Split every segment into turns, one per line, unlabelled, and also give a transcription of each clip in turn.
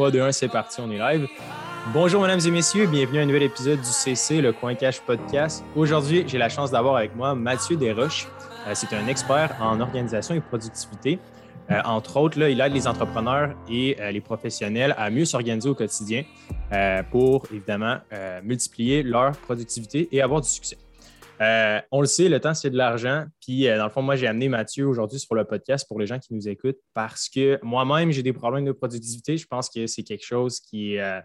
3, 2, 1, c'est parti, on est live. Bonjour, mesdames et messieurs, bienvenue à un nouvel épisode du CC, le Coin Cash Podcast. Aujourd'hui, j'ai la chance d'avoir avec moi Mathieu Desroches. Euh, c'est un expert en organisation et productivité. Euh, entre autres, il aide les entrepreneurs et euh, les professionnels à mieux s'organiser au quotidien pour, évidemment, multiplier leur productivité et avoir du succès. Euh, on le sait, le temps, c'est de l'argent. Puis, euh, dans le fond, moi, j'ai amené Mathieu aujourd'hui sur le podcast pour les gens qui nous écoutent parce que moi-même, j'ai des problèmes de productivité. Je pense que c'est quelque chose qui est euh,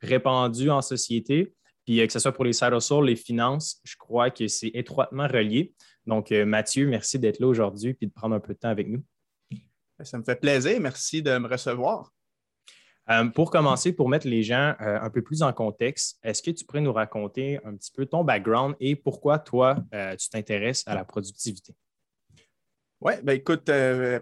répandu en société. Puis, que ce soit pour les side les finances, je crois que c'est étroitement relié. Donc, Mathieu, merci d'être là aujourd'hui et de prendre un peu de temps avec nous.
Ça me fait plaisir. Merci de me recevoir.
Euh, pour commencer, pour mettre les gens euh, un peu plus en contexte, est-ce que tu pourrais nous raconter un petit peu ton background et pourquoi toi, euh, tu t'intéresses à la productivité?
Oui, ben écoute,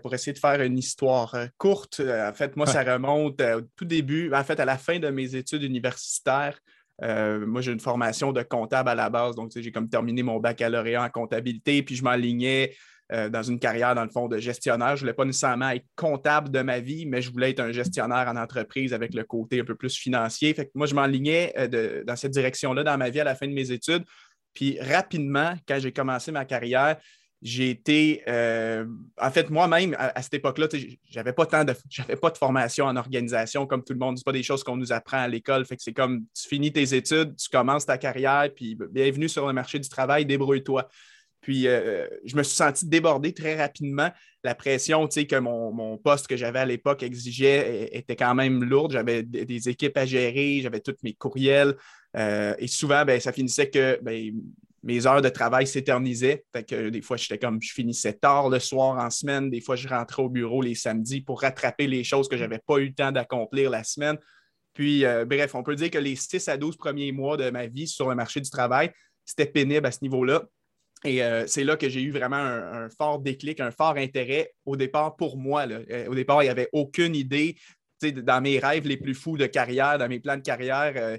pour essayer de faire une histoire courte, en fait, moi, ça remonte au tout début, en fait, à la fin de mes études universitaires. moi, j'ai une formation de comptable à la base, donc j'ai comme terminé mon baccalauréat en comptabilité, puis je m'alignais euh, dans une carrière, dans le fond, de gestionnaire. Je ne voulais pas nécessairement être comptable de ma vie, mais je voulais être un gestionnaire en entreprise avec le côté un peu plus financier. Fait que moi, je m'enlignais euh, dans cette direction-là dans ma vie à la fin de mes études. Puis rapidement, quand j'ai commencé ma carrière, j'ai été, euh, en fait, moi-même, à, cette époque-là, j'avais pas tant de, j'avais pas de formation en organisation comme tout le monde. Ce pas des choses qu'on nous apprend à l'école. Fait que c'est comme, tu finis tes études, tu commences ta carrière, puis bienvenue sur le marché du travail, débrouille-toi. Puis euh, je me suis senti débordé très rapidement. La pression que mon, poste que j'avais à l'époque exigeait était quand même lourde. J'avais des équipes à gérer, j'avais tous mes courriels. Euh, et souvent, ben, ça finissait que ben, mes heures de travail s'éternisaient. des fois, j'étais comme je finissais tard le soir en semaine. Des fois, je rentrais au bureau les samedis pour rattraper les choses que je n'avais pas eu le temps d'accomplir la semaine. Puis, euh, bref, on peut dire que les 6 à 12 premiers mois de ma vie sur le marché du travail, c'était pénible à ce niveau-là. Et euh, c'est là que j'ai eu vraiment un, fort déclic, un fort intérêt au départ pour moi. Euh, au départ, il n'y avait aucune idée. Dans mes rêves les plus fous de carrière, dans mes plans de carrière, euh,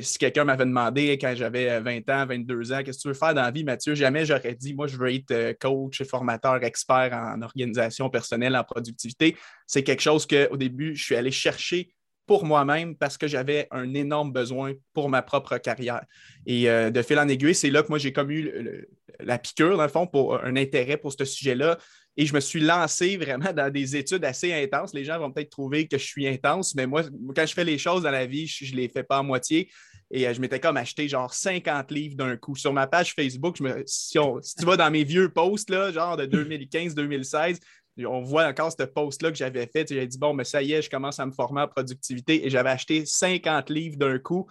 si quelqu'un m'avait demandé quand j'avais 20 ans, 22 ans, qu'est-ce que tu veux faire dans la vie, Mathieu, jamais j'aurais dit, moi, je veux être coach, formateur, expert en organisation personnelle, en productivité. C'est quelque chose qu'au début, je suis allé chercher pour moi-même parce que j'avais un énorme besoin pour ma propre carrière. Et euh, de fil en aiguille, c'est là que moi, j'ai comme eu la piqûre, dans le fond, pour un intérêt pour ce sujet-là. Et je me suis lancé vraiment dans des études assez intenses. Les gens vont peut-être trouver que je suis intense, mais moi, quand je fais les choses dans la vie, je ne les fais pas à moitié. Et euh, je m'étais comme acheté genre 50 livres d'un coup. Sur ma page Facebook, si, si, tu vas dans mes vieux posts, là, genre de 2015-2016, on voit encore ce post-là que j'avais fait. J'ai dit, bon, mais ça y est, je commence à me former en productivité et j'avais acheté 50 livres d'un coup.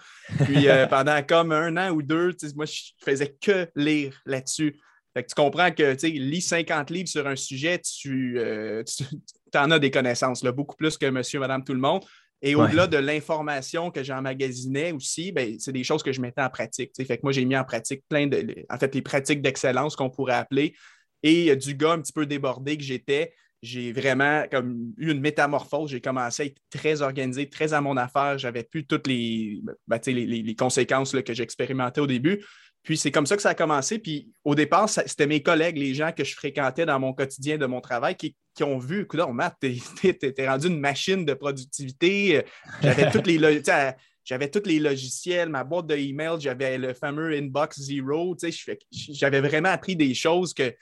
Puis euh, pendant comme un an ou deux, moi, je faisais que lire là-dessus. Fait que tu comprends que tu lis 50 livres sur un sujet, tu, euh, en as des connaissances, là, beaucoup plus que monsieur, madame, tout le monde. Et au-delà de l'information que j'emmagasinais aussi, ben, c'est des choses que je mettais en pratique. Fait que moi, j'ai mis en pratique plein de. En fait, les pratiques d'excellence qu'on pourrait appeler. Et du gars un petit peu débordé que j'étais, j'ai vraiment comme eu une métamorphose. J'ai commencé à être très organisé, très à mon affaire. J'avais plus toutes les, ben, les, conséquences que j'expérimentais au début. Puis c'est comme ça que ça a commencé. Puis au départ, c'était mes collègues, les gens que je fréquentais dans mon quotidien de mon travail qui, ont vu, écoute, Matt, t'es rendu une machine de productivité. J'avais toutes les tous les logiciels, ma boîte de email, j'avais le fameux Inbox Zero. J'avais vraiment appris des choses que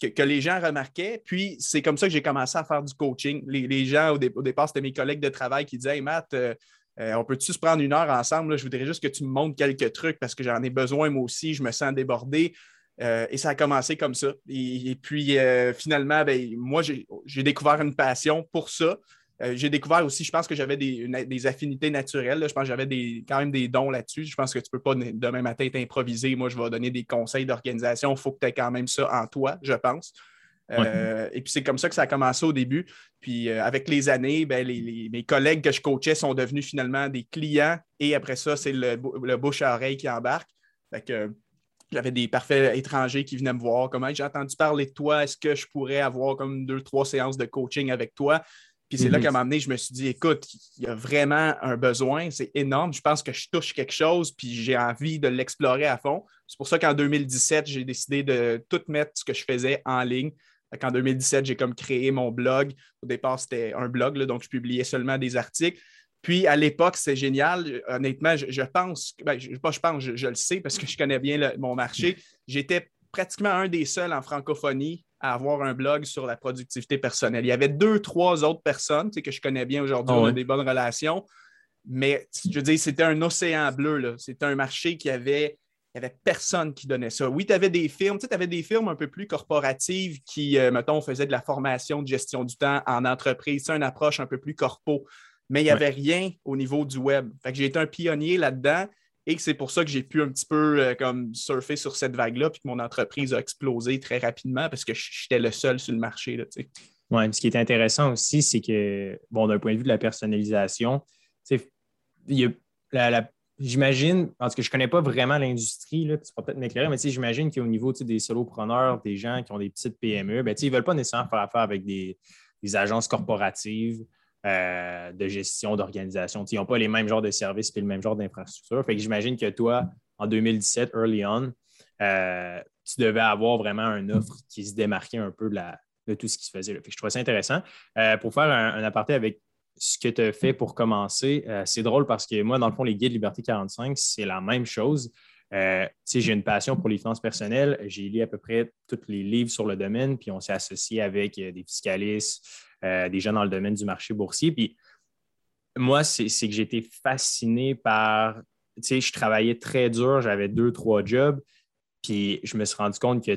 que, les gens remarquaient. Puis c'est comme ça que j'ai commencé à faire du coaching. Les, gens, au, départ, c'était mes collègues de travail qui disaient Hey Matt, euh, euh, on peut-tu se prendre une heure ensemble? Je voudrais juste que tu me montres quelques trucs parce que j'en ai besoin moi aussi, je me sens débordé. Euh, et ça a commencé comme ça. Et, puis finalement, ben, moi, j'ai découvert une passion pour ça. Euh, j'ai découvert aussi, je pense que j'avais des, affinités naturelles. Je pense que j'avais quand même des dons là-dessus. Je pense que tu ne peux pas demain matin t'improviser. Moi, je vais donner des conseils d'organisation. Il faut que tu aies quand même ça en toi, je pense. Euh, et puis c'est comme ça que ça a commencé au début. Puis euh, avec les années, ben, mes collègues que je coachais sont devenus finalement des clients. Et après ça, c'est le, bouche à oreille qui embarque. j'avais des parfaits étrangers qui venaient me voir. Comment j'ai entendu parler de toi? Est-ce que je pourrais avoir comme deux, trois séances de coaching avec toi? Puis c'est là mhm. qu'à un moment donné, je me suis dit, écoute, il y a vraiment un besoin, c'est énorme. Je pense que je touche quelque chose, puis j'ai envie de l'explorer à fond. C'est pour ça qu'en 2017, j'ai décidé de tout mettre ce que je faisais en ligne. En 2017, j'ai comme créé mon blog. Au départ, c'était un blog, donc je publiais seulement des articles. Puis à l'époque, c'est génial. Honnêtement, je, pense, ben, je, pas je pense, je, le sais parce que je connais bien mon marché. J'étais pratiquement un des seuls en francophonie à avoir un blog sur la productivité personnelle. Il y avait deux, trois autres personnes que je connais bien aujourd'hui, ah on a des bonnes relations. Mais je veux dire, c'était un océan bleu. C'était un marché qui avait il n'y avait personne qui donnait ça. Oui, tu avais des firmes, tu avais des firmes un peu plus corporatives qui, euh, mettons, faisaient de la formation de gestion du temps en entreprise, c'est une approche un peu plus corpo, mais il n'y avait rien au niveau du web. Fait que j'ai été un pionnier là-dedans et c'est pour ça que j'ai pu un petit peu euh, comme surfer sur cette vague-là, puis que mon entreprise a explosé très rapidement parce que j'étais le seul sur le marché. Là,
oui, ce qui est intéressant aussi, c'est que, bon, d'un point de vue de la personnalisation, J'imagine, parce que je ne connais pas vraiment l'industrie, tu pourras peut-être m'éclairer, mais j'imagine qu'au niveau des solopreneurs, des gens qui ont des petites PME, ben, ils ne veulent pas nécessairement faire affaire avec des, agences corporatives euh, de gestion d'organisation. Ils n'ont pas les mêmes genres de services et le même genre d'infrastructure. Fait que j'imagine que toi, en 2017, early on, euh, tu devais avoir vraiment un offre qui se démarquait un peu de, tout ce qui se faisait. Fait que je trouvais ça intéressant. Euh, pour faire un, aparté avec ce que tu as fait pour commencer, c'est drôle parce que moi, dans le fond, les guides Liberté 45, c'est la même chose. Euh, j'ai une passion pour les finances personnelles. J'ai lu à peu près tous les livres sur le domaine, puis on s'est associé avec euh, des fiscalistes, des gens dans le domaine du marché boursier. Puis moi, c'est que j'étais fasciné par, je travaillais très dur, j'avais deux, trois jobs, puis je me suis rendu compte que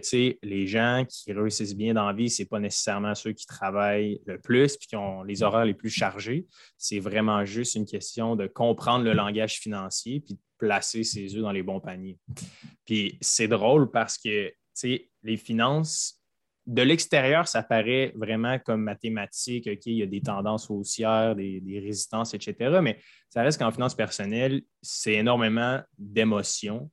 les gens qui réussissent bien dans la vie, ce n'est pas nécessairement ceux qui travaillent le plus puis qui ont les horaires les plus chargés. C'est vraiment juste une question de comprendre le langage financier puis de placer ses œufs dans les bons paniers. Puis c'est drôle parce que les finances, de l'extérieur, ça paraît vraiment comme mathématique. OK, il y a des tendances haussières, des, des résistances, etc. Mais ça reste qu'en finance personnelle, c'est énormément d'émotions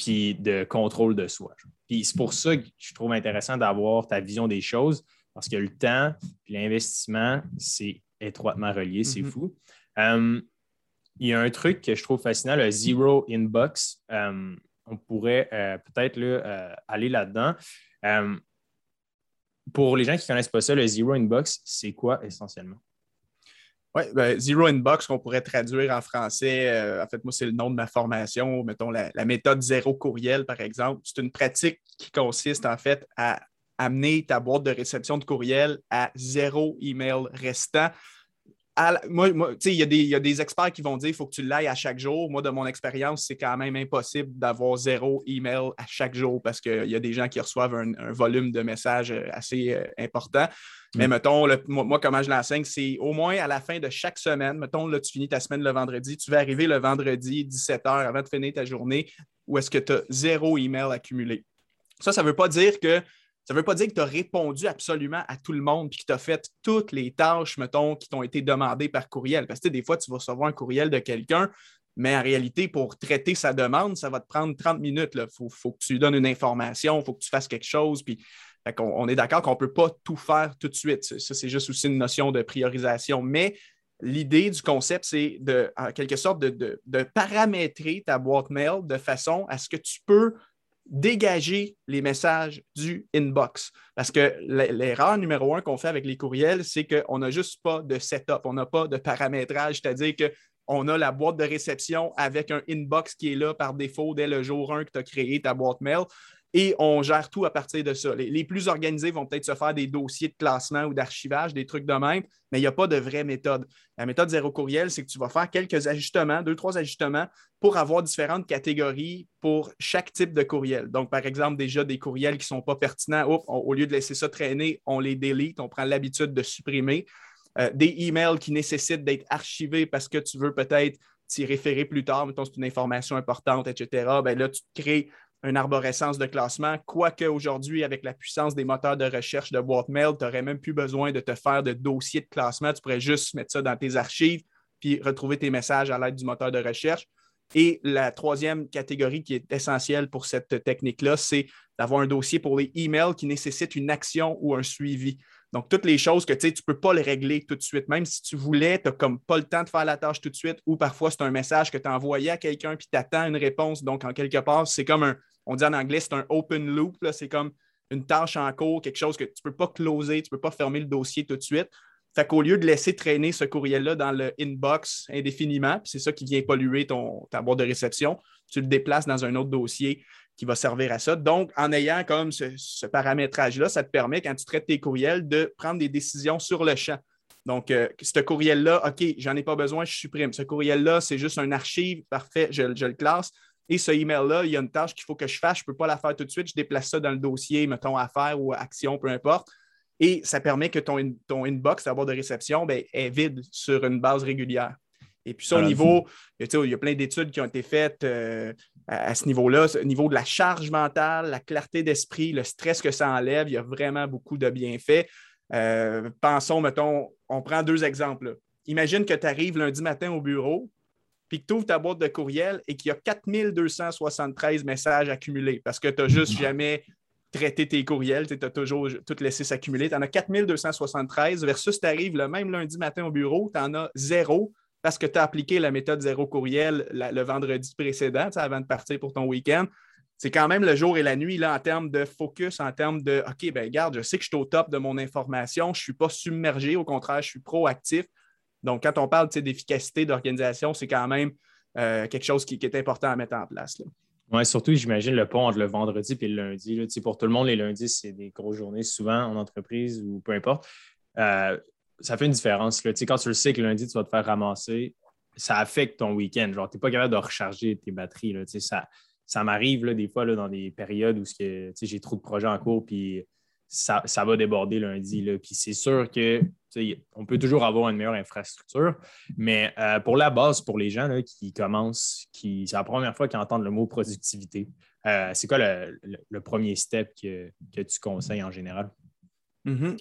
puis de contrôle de soi. Puis c'est pour ça que je trouve intéressant d'avoir ta vision des choses, parce que le temps et l'investissement, c'est étroitement relié, c'est mm-hmm. fou. Euh, il y a un truc que je trouve fascinant, le Zero Inbox. Euh, on pourrait euh, peut-être aller là-dedans. pour les gens qui ne connaissent pas ça, le Zero Inbox, c'est quoi essentiellement?
Oui, ben, Zero Inbox, qu'on pourrait traduire en français, euh, en fait, moi, c'est le nom de ma formation, mettons la, méthode zéro courriel, par exemple. C'est une pratique qui consiste en fait à amener ta boîte de réception de courriel à zéro email restant moi, il y, a des experts qui vont dire qu'il faut que tu l'ailles à chaque jour. Moi, de mon expérience, c'est quand même impossible d'avoir zéro email à chaque jour parce qu'il y a des gens qui reçoivent un, volume de messages euh, assez euh, important. Mais mm. mettons, moi, comment je l'enseigne, c'est au moins à la fin de chaque semaine, mettons, là, tu finis ta semaine le vendredi, tu vas arriver le vendredi, 17 h avant de finir ta journée, où est-ce que tu as zéro email accumulé. Ça, ça ne veut pas dire que ça ne veut pas dire que tu as répondu absolument à tout le monde et que tu as fait toutes les tâches, mettons, qui t'ont été demandées par courriel. Parce que des fois, tu vas recevoir un courriel de quelqu'un, mais en réalité, pour traiter sa demande, ça va te prendre 30 minutes. Il faut, que tu lui donnes une information, il faut que tu fasses quelque chose. Puis, on, est d'accord qu'on ne peut pas tout faire tout de suite. Ça, c'est juste aussi une notion de priorisation. Mais l'idée du concept, c'est de, en quelque sorte, de, de, paramétrer ta boîte mail de façon à ce que tu peux dégager les messages du inbox. Parce que l'erreur numéro un qu'on fait avec les courriels, c'est qu'on n'a juste pas de setup, on n'a pas de paramétrage, c'est-à-dire qu'on a la boîte de réception avec un inbox qui est là par défaut dès le jour 1 que tu as créé ta boîte mail et on gère tout à partir de ça. Les, plus organisés vont peut-être se faire des dossiers de classement ou d'archivage, des trucs de même, mais il n'y a pas de vraie méthode. La méthode zéro courriel, c'est que tu vas faire quelques ajustements, deux, trois ajustements pour avoir différentes catégories pour chaque type de courriel. Donc, par exemple, déjà des courriels qui ne sont pas pertinents, au lieu de laisser ça traîner, on les délite, on prend l'habitude de supprimer. Euh, des emails qui nécessitent d'être archivés parce que tu veux peut-être t'y référer plus tard, mettons, c'est une information importante, etc. Ben là, tu crées une arborescence de classement, quoique aujourd'hui, avec la puissance des moteurs de recherche de boîte mail, tu n'aurais même plus besoin de te faire de dossier de classement. Tu pourrais juste mettre ça dans tes archives puis retrouver tes messages à l'aide du moteur de recherche. Et la troisième catégorie qui est essentielle pour cette technique-là, c'est d'avoir un dossier pour les emails qui nécessitent une action ou un suivi. Donc, toutes les choses que tu ne peux pas les régler tout de suite. Même si tu voulais, tu n'as comme pas le temps de faire la tâche tout de suite, ou parfois c'est un message que tu as envoyé à quelqu'un puis tu attends une réponse. Donc, en quelque part, c'est comme un, on dit en anglais, c'est un open loop. C'est comme une tâche en cours, quelque chose que tu ne peux pas closer, tu ne peux pas fermer le dossier tout de suite. Fait qu'au lieu de laisser traîner ce courriel-là dans le inbox indéfiniment, puis c'est ça qui vient polluer ton, ta boîte de réception, tu le déplaces dans un autre dossier qui va servir à ça. Donc, en ayant comme ce, paramétrage-là, ça te permet, quand tu traites tes courriels, de prendre des décisions sur le champ. Donc, euh, ce courriel-là, OK, j'en ai pas besoin, je supprime. Ce courriel-là, c'est juste un archive, parfait, je, le classe. Et ce email-là, il y a une tâche qu'il faut que je fasse, je ne peux pas la faire tout de suite, je déplace ça dans le dossier, mettons affaires ou action, peu importe. Et ça permet que ton, ton inbox, ta de réception, ben, est vide sur une base régulière. Et puis ça, au niveau, il y a plein d'études qui ont été faites euh, à, ce niveau-là, au niveau de la charge mentale, la clarté d'esprit, le stress que ça enlève, il y a vraiment beaucoup de bienfaits. Euh, pensons, mettons, on prend deux exemples. Imagine que tu arrives lundi matin au bureau, puis que tu ouvres ta boîte de courriel et qu'il y a 4273 messages accumulés parce que tu n'as juste jamais traiter tes courriels. Tu as toujours tout laissé s'accumuler. Tu en as 4273 versus tu arrives le même lundi matin au bureau, tu en as zéro parce que tu as appliqué la méthode zéro courriel le vendredi précédent, avant de partir pour ton week-end. C'est quand même le jour et la nuit là, en termes de focus, en termes de OK, ben regarde, je sais que je suis au top de mon information, je ne suis pas submergé, au contraire, je suis proactif. Donc, quand on parle d'efficacité d'organisation, c'est quand même euh, quelque chose qui, est important à mettre en place.
Oui, surtout, j'imagine le pont entre le vendredi et le lundi. Pour tout le monde, les lundis, c'est des grosses journées, souvent en entreprise ou peu importe. Euh, ça fait une différence. Quand tu le sais que lundi, tu vas te faire ramasser, ça affecte ton week-end. Genre, tu n'es pas capable de recharger tes batteries. Ça, ça m'arrive des fois dans des périodes où j'ai trop de projets en cours, puis ça, va déborder lundi. Puis c'est sûr que on peut toujours avoir une meilleure infrastructure, mais euh, pour la base, pour les gens qui commencent, qui, c'est la première fois qu'ils entendent le mot productivité, euh, c'est quoi le, premier step que, tu conseilles en général?
Mm-hmm.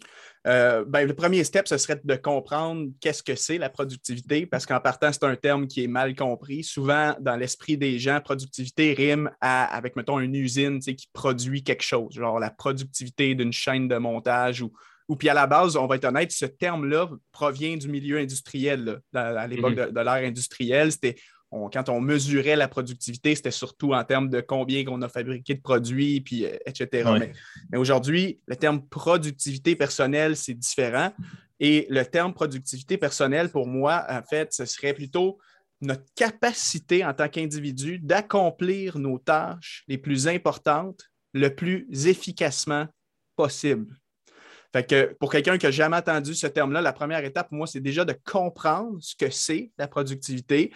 Euh, ben, le premier step, ce serait de comprendre qu'est-ce que c'est la productivité, parce qu'en partant, c'est un terme qui est mal compris. Souvent, dans l'esprit des gens, productivité rime avec, mettons, une usine qui produit quelque chose, genre la productivité d'une chaîne de montage ou, ou puis à la base, on va être honnête, ce terme-là provient du milieu industriel. à l'époque mhm. de, l'ère industrielle, c'était quand on mesurait la productivité, c'était surtout en termes de combien on a fabriqué de produits, puis, euh, etc. Mais, aujourd'hui, le terme productivité personnelle, c'est différent. Et le terme productivité personnelle, pour moi, en fait, ce serait plutôt notre capacité en tant qu'individu d'accomplir nos tâches les plus importantes le plus efficacement possible. Fait que pour quelqu'un qui n'a jamais entendu ce terme-là, la première étape pour moi, c'est déjà de comprendre ce que c'est la productivité.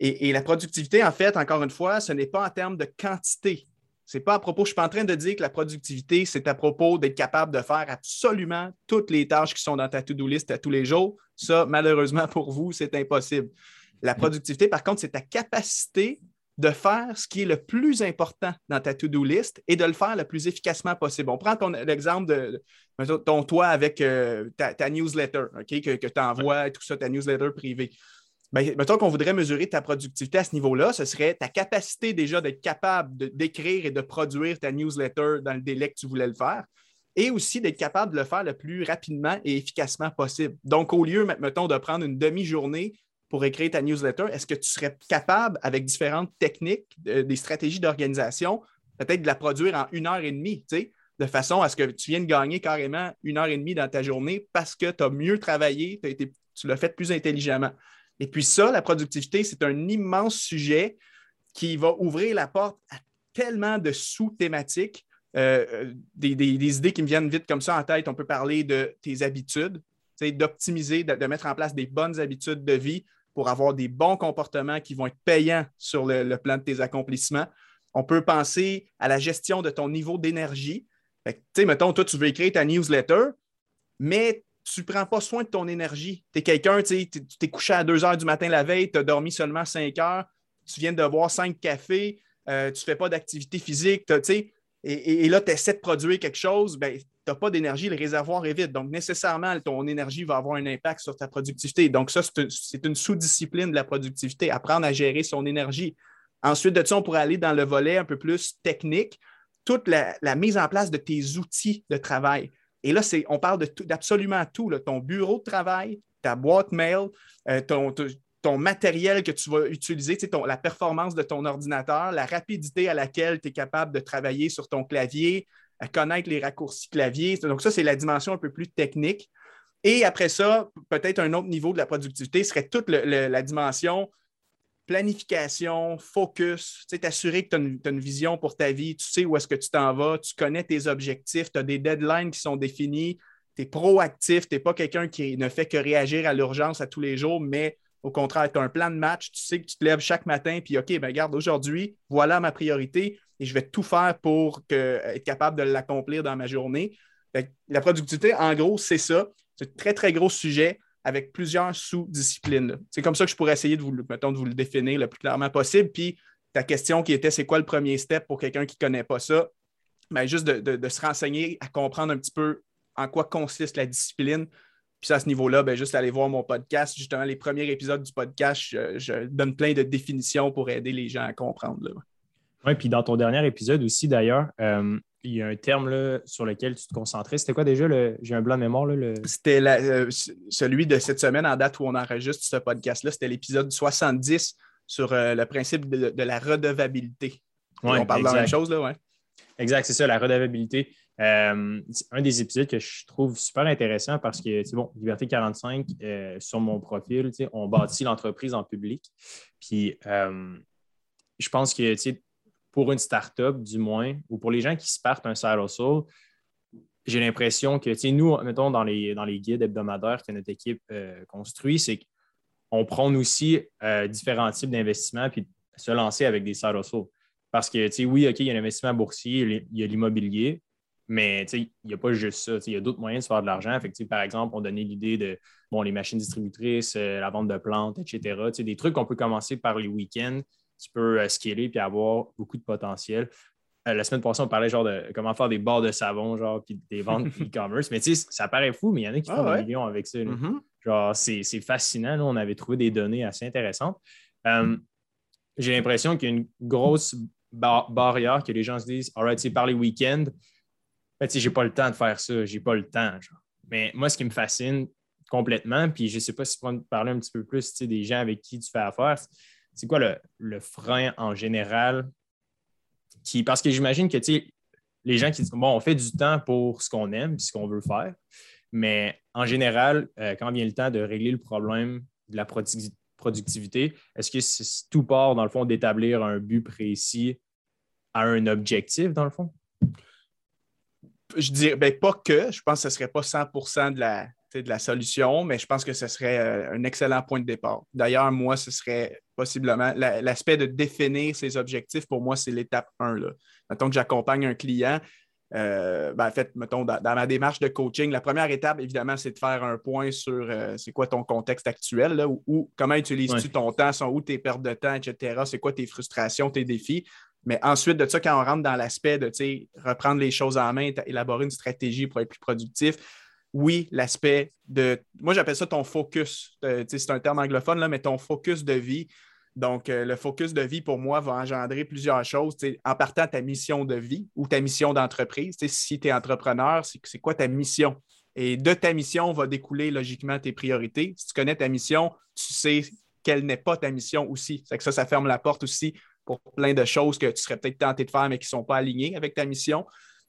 Et, la productivité, en fait, encore une fois, ce n'est pas en termes de quantité. Ce n'est pas à propos, je ne suis pas en train de dire que la productivité, c'est à propos d'être capable de faire absolument toutes les tâches qui sont dans ta to-do list à tous les jours. Ça, malheureusement pour vous, c'est impossible. La productivité, par contre, c'est ta capacité de faire ce qui est le plus important dans ta to-do list et de le faire le plus efficacement possible. On prend l'exemple de ton toit avec euh, ta, newsletter, que, tu envoies, tout ça, ta newsletter privée. Bien, mettons qu'on voudrait mesurer ta productivité à ce niveau-là, ce serait ta capacité déjà d'être capable d'écrire et de produire ta newsletter dans le délai que tu voulais le faire et aussi d'être capable de le faire le plus rapidement et efficacement possible. Donc, au lieu, mettons, de prendre une demi-journée pour écrire ta newsletter, est-ce que tu serais capable, avec différentes techniques, des stratégies d'organisation, peut-être de la produire en une heure et demie, de façon à ce que tu viennes gagner carrément une heure et demie dans ta journée parce que tu as mieux travaillé, tu l'as fait plus intelligemment? Et puis ça, la productivité, c'est un immense sujet qui va ouvrir la porte à tellement de sous-thématiques. Euh, euh, des, idées qui me viennent vite comme ça en tête, on peut parler de tes habitudes, d'optimiser, de, mettre en place des bonnes habitudes de vie pour avoir des bons comportements qui vont être payants sur le, plan de tes accomplissements. On peut penser à la gestion de ton niveau d'énergie. Tu sais, mettons, toi, tu veux écrire ta newsletter, mais tu ne prends pas soin de ton énergie. Tu es quelqu'un, tu t'es couché à 2 heures du matin la veille, tu as dormi seulement 5 heures, tu viens de boire 5 cafés, euh, tu ne fais pas d'activité physique, et, et, là, tu essaies de produire quelque chose, ben, n'as pas d'énergie, le réservoir est vide. Donc, nécessairement, ton énergie va avoir un impact sur ta productivité. Donc, ça, c'est une sous-discipline de la productivité, apprendre à gérer son énergie. Ensuite de ça, on pourrait aller dans le volet un peu plus technique, toute la, mise en place de tes outils de travail. Et là, on parle d'absolument tout, ton bureau de travail, ta boîte mail, euh, ton, matériel que tu vas utiliser, la performance de ton ordinateur, la rapidité à laquelle tu es capable de travailler sur ton clavier, à connaître les raccourcis clavier. Donc, ça, c'est la dimension un peu plus technique. Et après ça, peut-être un autre niveau de la productivité serait toute la dimension planification, focus, t'assurer que tu as, une vision pour ta vie, tu sais où est-ce que tu t'en vas, tu connais tes objectifs, tu as des deadlines qui sont définis, tu es proactif, tu n'es pas quelqu'un qui ne fait que réagir à l'urgence à tous les jours, mais au contraire, tu as un plan de match, tu sais que tu te lèves chaque matin, puis OK, ben regarde, aujourd'hui, voilà ma priorité et je vais tout faire pour être capable de l'accomplir dans ma journée. la productivité, en gros, c'est ça. C'est un très, très gros sujet avec plusieurs sous-disciplines. C'est comme ça que je pourrais essayer de vous, de vous le définir le plus clairement possible. Puis ta question qui était c'est quoi le premier step pour quelqu'un qui ne connaît pas ça? Bien, juste de, se renseigner, à comprendre un petit peu en quoi consiste la discipline. Puis à ce niveau-là, ben, juste aller voir mon podcast. Justement, les premiers épisodes du podcast, je, donne plein de définitions pour aider les gens à comprendre.
Oui, puis dans ton dernier épisode aussi, d'ailleurs, euh, il y a un terme sur lequel tu te concentrais. C'était quoi déjà? J'ai un blanc de mémoire. Le...
C'était euh, celui de cette semaine en date où on enregistre ce podcast-là. C'était l'épisode 70 sur euh, le principe de, la redevabilité. on parle de la même chose, là, ouais.
Exact, c'est ça, la redevabilité. Euh, un des épisodes que je trouve super intéressant parce que, bon, Liberté 45, sur mon profil, on bâtit l'entreprise en public. Puis, je pense que, pour une startup, du moins, ou pour les gens qui se partent un side hustle, j'ai l'impression que, nous, mettons, dans les, dans les guides hebdomadaires que notre équipe euh, construit, c'est qu'on prône aussi euh, différents types d'investissements puis se lancer avec des side hustles. Parce que, oui, OK, il y a l'investissement boursier, il y a l'immobilier, mais il n'y a pas juste ça. Il y a d'autres moyens de se faire de l'argent. par exemple, on donnait l'idée de bon, les machines distributrices, euh, la vente de plantes, etc. Des trucs qu'on peut commencer par les week-ends tu peux euh, scaler puis avoir beaucoup de potentiel. Euh, la semaine passée, on parlait genre de comment faire des barres de savon, genre, puis des ventes e-commerce. Mais ça paraît fou, mais il y en a qui font ah des millions avec ça. Mm-hmm. Genre, c'est fascinant. on avait trouvé des données assez intéressantes. J'ai l'impression qu'il y a une grosse barrière que les gens se disent All right, c'est par les week-ends. Ben, j'ai pas le temps de faire ça, j'ai pas le temps. Mais moi, ce qui me fascine complètement, puis je sais pas si tu peux parler un petit peu plus des gens avec qui tu fais affaire, c'est quoi le, frein en général? Qui, parce que j'imagine que les gens qui disent bon, on fait du temps pour ce qu'on aime ce qu'on veut faire, mais en général, euh, quand vient le temps de régler le problème de la productivité, est-ce que tout part, dans le fond, d'établir un but précis à un objectif, dans le fond?
Je dirais ben, pas que. Je pense que ce ne serait pas 100 de la, de la solution, mais je pense que ce serait euh, un excellent point de départ. D'ailleurs, moi, ce serait possiblement l'aspect de définir ses objectifs, pour moi, c'est l'étape 1. Là. Mettons que j'accompagne un client. Euh, ben, en fait, mettons, dans, ma démarche de coaching, la première étape, évidemment, c'est de faire un point sur euh, c'est quoi ton contexte actuel, là, ou, comment utilises-tu ton temps, sont où tes pertes de temps, etc. C'est quoi tes frustrations, tes défis. Mais ensuite de ça, quand on rentre dans l'aspect de reprendre les choses en main, élaborer une stratégie pour être plus productif, oui, l'aspect de. Moi, j'appelle ça ton focus. Euh, c'est un terme anglophone, là, mais ton focus de vie. Donc, euh, le focus de vie, pour moi, va engendrer plusieurs choses. en partant ta mission de vie ou ta mission d'entreprise. Si tu es entrepreneur, c'est quoi ta mission? Et de ta mission va découler logiquement tes priorités. Si tu connais ta mission, tu sais quelle n'est pas ta mission aussi. que ça, ça ferme la porte aussi pour plein de choses que tu serais peut-être tenté de faire, mais qui ne sont pas alignées avec ta mission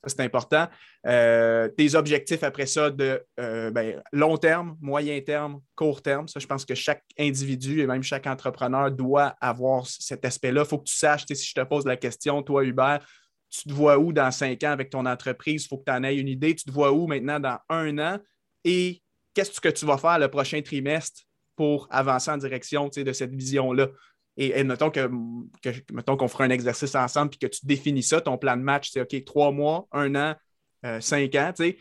c'est important. Euh, tes objectifs après ça de euh, ben, long terme, moyen terme, court terme. Ça, je pense que chaque individu et même chaque entrepreneur doit avoir cet aspect-là. Il faut que tu saches, si je te pose la question, toi, Hubert, tu te vois où dans cinq ans avec ton entreprise? Il faut que tu en aies une idée. Tu te vois où maintenant dans un an? Et qu'est-ce que tu vas faire le prochain trimestre pour avancer en direction de cette vision-là? Et, et mettons que, mettons qu'on fera un exercice ensemble puis que tu définis ça, ton plan de match, c'est OK, trois mois, un an, euh, cinq ans, tu sais.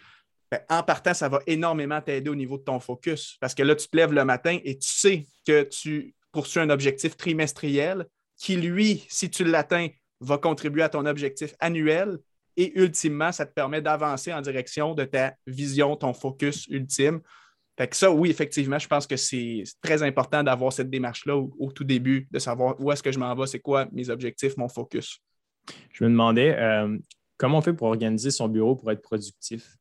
Ben, en partant, ça va énormément t'aider au niveau de ton focus. Parce que là, tu te lèves le matin et tu sais que tu poursuis un objectif trimestriel qui, lui, si tu l'atteins, va contribuer à ton objectif annuel. Et ultimement, ça te permet d'avancer en direction de ta vision, ton focus ultime. Fait que ça, oui, effectivement, je pense que c'est très important d'avoir cette démarche-là au, tout début, de savoir où est-ce que je m'en vais, c'est quoi mes objectifs, mon focus.
Je me demandais euh, comment on fait pour organiser son bureau pour être productif?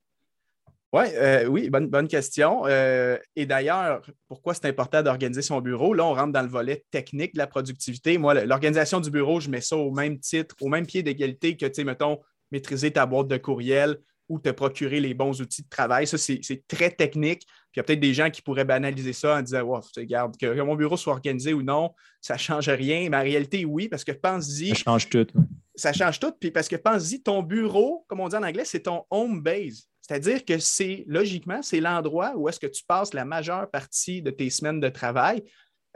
Ouais, euh, oui, bonne, bonne question. Euh, et d'ailleurs, pourquoi c'est important d'organiser son bureau? Là, on rentre dans le volet technique de la productivité. Moi, l'organisation du bureau, je mets ça au même titre, au même pied d'égalité que, tu sais, mettons, maîtriser ta boîte de courriel ou te procurer les bons outils de travail. Ça, c'est très technique il y a peut-être des gens qui pourraient banaliser ça en disant wow, regarde, que, mon bureau soit organisé ou non, ça ne change rien. Mais en réalité, oui, parce que pense-y.
Ça change tout.
Ça change tout. Puis parce que pense-y, ton bureau, comme on dit en anglais, c'est ton home base. C'est-à-dire que c'est logiquement, c'est l'endroit où est-ce que tu passes la majeure partie de tes semaines de travail.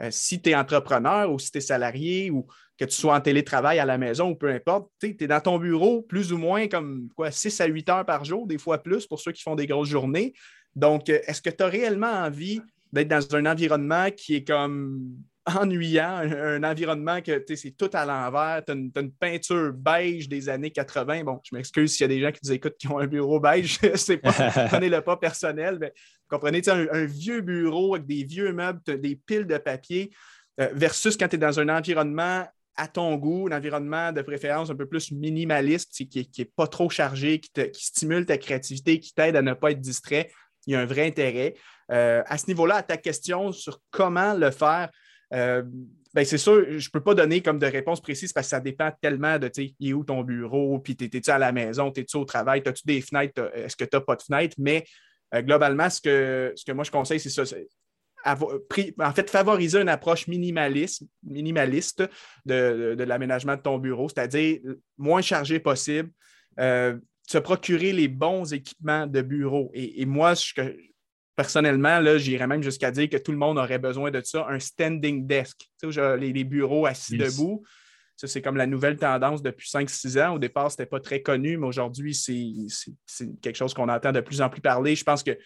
Euh, si tu es entrepreneur ou si tu es salarié ou que tu sois en télétravail à la maison ou peu importe, tu es dans ton bureau plus ou moins comme quoi 6 à 8 heures par jour, des fois plus pour ceux qui font des grosses journées. Donc, euh, est-ce que tu as réellement envie d'être dans un environnement qui est comme ennuyant, un, environnement que c'est tout à l'envers. Tu as, une peinture beige des années 80. Bon, je m'excuse s'il y a des gens qui nous écoutent qui ont un bureau beige, c'est pas, prenez-le pas personnel, mais comprenez, un, un vieux bureau avec des vieux meubles, des piles de papier, euh, versus quand tu es dans un environnement à ton goût, un environnement de préférence un peu plus minimaliste, qui n'est pas trop chargé, qui, qui stimule ta créativité, qui t'aide à ne pas être distrait. Il y a un vrai intérêt. Euh, à ce niveau-là, à ta question sur comment le faire, euh, ben c'est sûr, je ne peux pas donner comme de réponse précise parce que ça dépend tellement de, tu il est où ton bureau, puis es-tu à la maison, es-tu au travail, as-tu des fenêtres, est-ce que tu n'as pas de fenêtres, mais euh, globalement, ce que, ce que moi je conseille, c'est ça. en fait, favoriser une approche minimaliste, minimaliste de, l'aménagement de ton bureau, c'est-à-dire moins chargé possible, euh, se procurer les bons équipements de bureau. Et, et moi, personnellement, j'irais même jusqu'à dire que tout le monde aurait besoin de ça, un standing desk. Tu sais, les, bureaux assis debout. Ça, c'est comme la nouvelle tendance depuis 5-6 ans. Au départ, ce n'était pas très connu, mais aujourd'hui, c'est quelque chose qu'on entend de plus en plus parler. Je pense que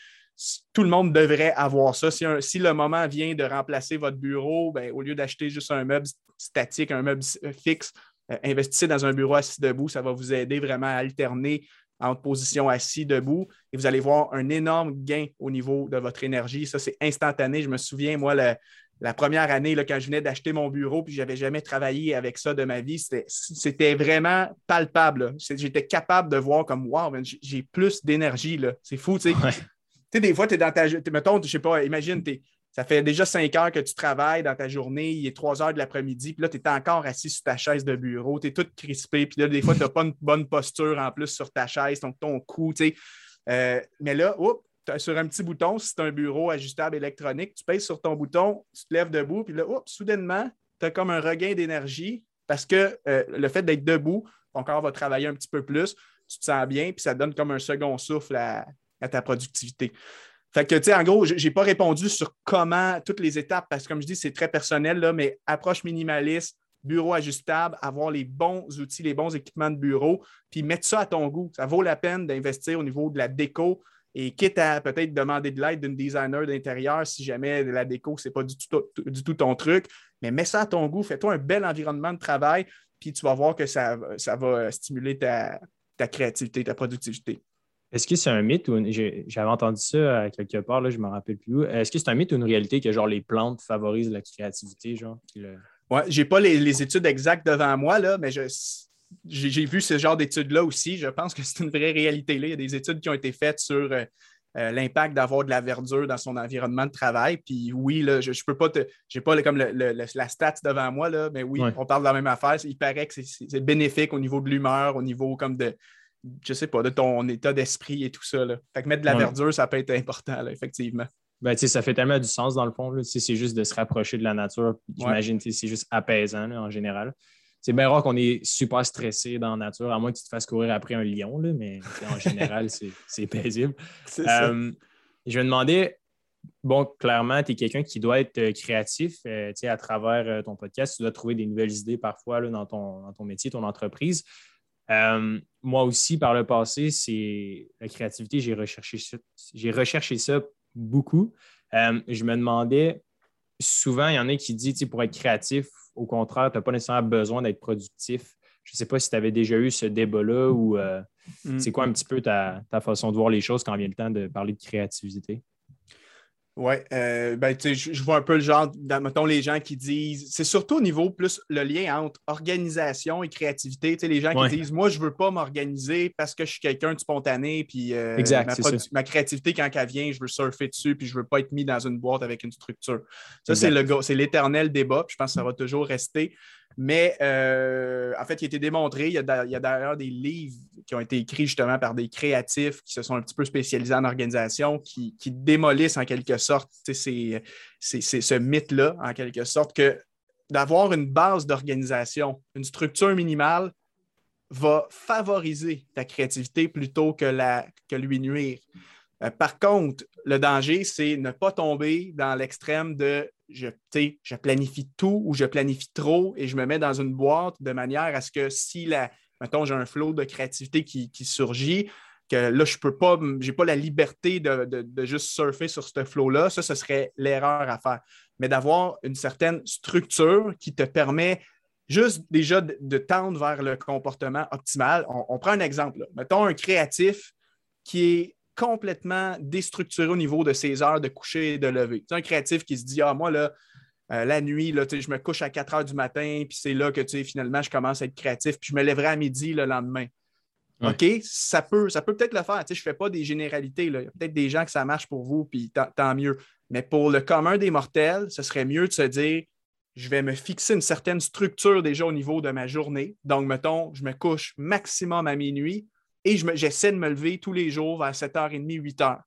tout le monde devrait avoir ça. Si, le moment vient de remplacer votre bureau, ben, au lieu d'acheter juste un meuble statique, un meuble fixe, euh, investissez dans un bureau assis debout. Ça va vous aider vraiment à alterner entre position assis, debout, et vous allez voir un énorme gain au niveau de votre énergie. Ça, c'est instantané. Je me souviens, moi, la, première année, là, quand je venais d'acheter mon bureau, puis je n'avais jamais travaillé avec ça de ma vie, c'était vraiment palpable. J'étais capable de voir comme, wow, j'ai plus d'énergie. C'est fou, tu sais. Tu sais, des fois, tu es dans ta. Mettons, je sais pas, imagine, tu es ça fait déjà cinq heures que tu travailles dans ta journée, il est trois heures de l'après-midi, puis là, tu es encore assis sur ta chaise de bureau, tu es tout crispé, puis là, des fois, tu n'as pas une bonne posture en plus sur ta chaise, donc ton cou, tu sais. Euh, mais là, sur un petit bouton, si c'est un bureau ajustable électronique, tu pèses sur ton bouton, tu te lèves debout, puis là, soudainement, tu as comme un regain d'énergie parce que euh, le fait d'être debout, ton corps va travailler un petit peu plus, tu te sens bien, puis ça donne comme un second souffle à ta productivité. Fait que, tu sais, en gros, je n'ai pas répondu sur comment, toutes les étapes, parce que comme je dis, c'est très personnel, là, mais approche minimaliste, bureau ajustable, avoir les bons outils, les bons équipements de bureau, puis mettre ça à ton goût. Ça vaut la peine d'investir au niveau de la déco et quitte à peut-être demander de l'aide d'une designer d'intérieur si jamais la déco, ce n'est pas du tout, du tout ton truc, mais mets ça à ton goût, fais-toi un bel environnement de travail, puis tu vas voir que ça, ça va stimuler ta créativité, ta productivité.
Est-ce que c'est un mythe ou j'avais entendu ça à quelque part, là, je ne me rappelle plus où. Est-ce que c'est un mythe ou une réalité que genre les plantes favorisent la créativité, genre?
Oui, je n'ai pas les, études exactes devant moi, là, mais j'ai vu ce genre d'études-là aussi. Je pense que c'est une vraie réalité. Là. Il y a des études qui ont été faites sur euh, euh, l'impact d'avoir de la verdure dans son environnement de travail. Puis oui, là, je ne peux pas te. J'ai pas comme la stat devant moi, là, mais oui, on parle de la même affaire. Il paraît que c'est bénéfique au niveau de l'humeur, au niveau comme de, je sais pas, de ton état d'esprit et tout ça. Là. Fait que mettre de la verdure, ça peut être important, effectivement.
Ben, ça fait tellement du sens dans le fond. C'est juste de se rapprocher de la nature. J'imagine que c'est juste apaisant en général. C'est bien rare qu'on est super stressé dans la nature, à moins que tu te fasses courir après un lion, là, mais en général, c'est paisible. Euh, je me demandais, bon, clairement, tu es quelqu'un qui doit être euh, créatif euh, à travers ton podcast. Tu dois trouver des nouvelles idées parfois là, dans, ton, dans ton métier, ton entreprise. Moi aussi, par le passé, c'est la créativité, j'ai recherché ça, j'ai recherché ça beaucoup. Euh, je me demandais, souvent, il y en a qui disent, pour être créatif, au contraire, tu n'as pas nécessairement besoin d'être productif. Je ne sais pas si tu avais déjà eu ce débat-là ou euh, mm. c'est quoi un petit peu ta, ta, façon de voir les choses quand vient le temps de parler de créativité?
Oui, euh, ben, je, vois un peu le genre, mettons, les gens qui disent, c'est surtout au niveau plus le lien entre organisation et créativité. les gens qui disent, moi, je ne veux pas m'organiser parce que je suis quelqu'un de spontané, puis euh, ma, créativité, quand elle vient, je veux surfer dessus, puis je ne veux pas être mis dans une boîte avec une structure. Ça, c'est l'éternel débat, puis je pense que ça va toujours rester. Mais euh, en fait, il a été démontré. Il y a d'ailleurs des livres qui ont été écrits justement par des créatifs qui se sont un petit peu spécialisés en organisation, qui, démolissent en quelque sorte ce mythe-là, en quelque sorte, que d'avoir une base d'organisation, une structure minimale, va favoriser ta créativité plutôt que, la, que lui nuire. Euh, par contre, le danger, c'est ne pas tomber dans l'extrême de je, je planifie tout ou je planifie trop et je me mets dans une boîte de manière à ce que si la, mettons, j'ai un flot de créativité qui, surgit, que là, je peux pas, j'ai pas la liberté de, juste surfer sur ce flow-là, ça, ce serait l'erreur à faire. Mais d'avoir une certaine structure qui te permet juste déjà de, tendre vers le comportement optimal. On, prend un exemple. Mettons un créatif qui est complètement déstructuré au niveau de ses heures de coucher et de lever. C'est un créatif qui se dit Ah, moi, là, euh, la nuit, là, je me couche à 4 heures du matin, puis c'est là que finalement, je commence à être créatif, puis je me lèverai à midi le lendemain. OK, ça peut ça peut peut-être le faire. Je ne fais pas des généralités. Là. Il y a peut-être des gens que ça marche pour vous, puis tant mieux. Mais pour le commun des mortels, ce serait mieux de se dire je vais me fixer une certaine structure déjà au niveau de ma journée. Donc, mettons, je me couche maximum à minuit et j'essaie de me lever tous les jours vers 7h30, 8h.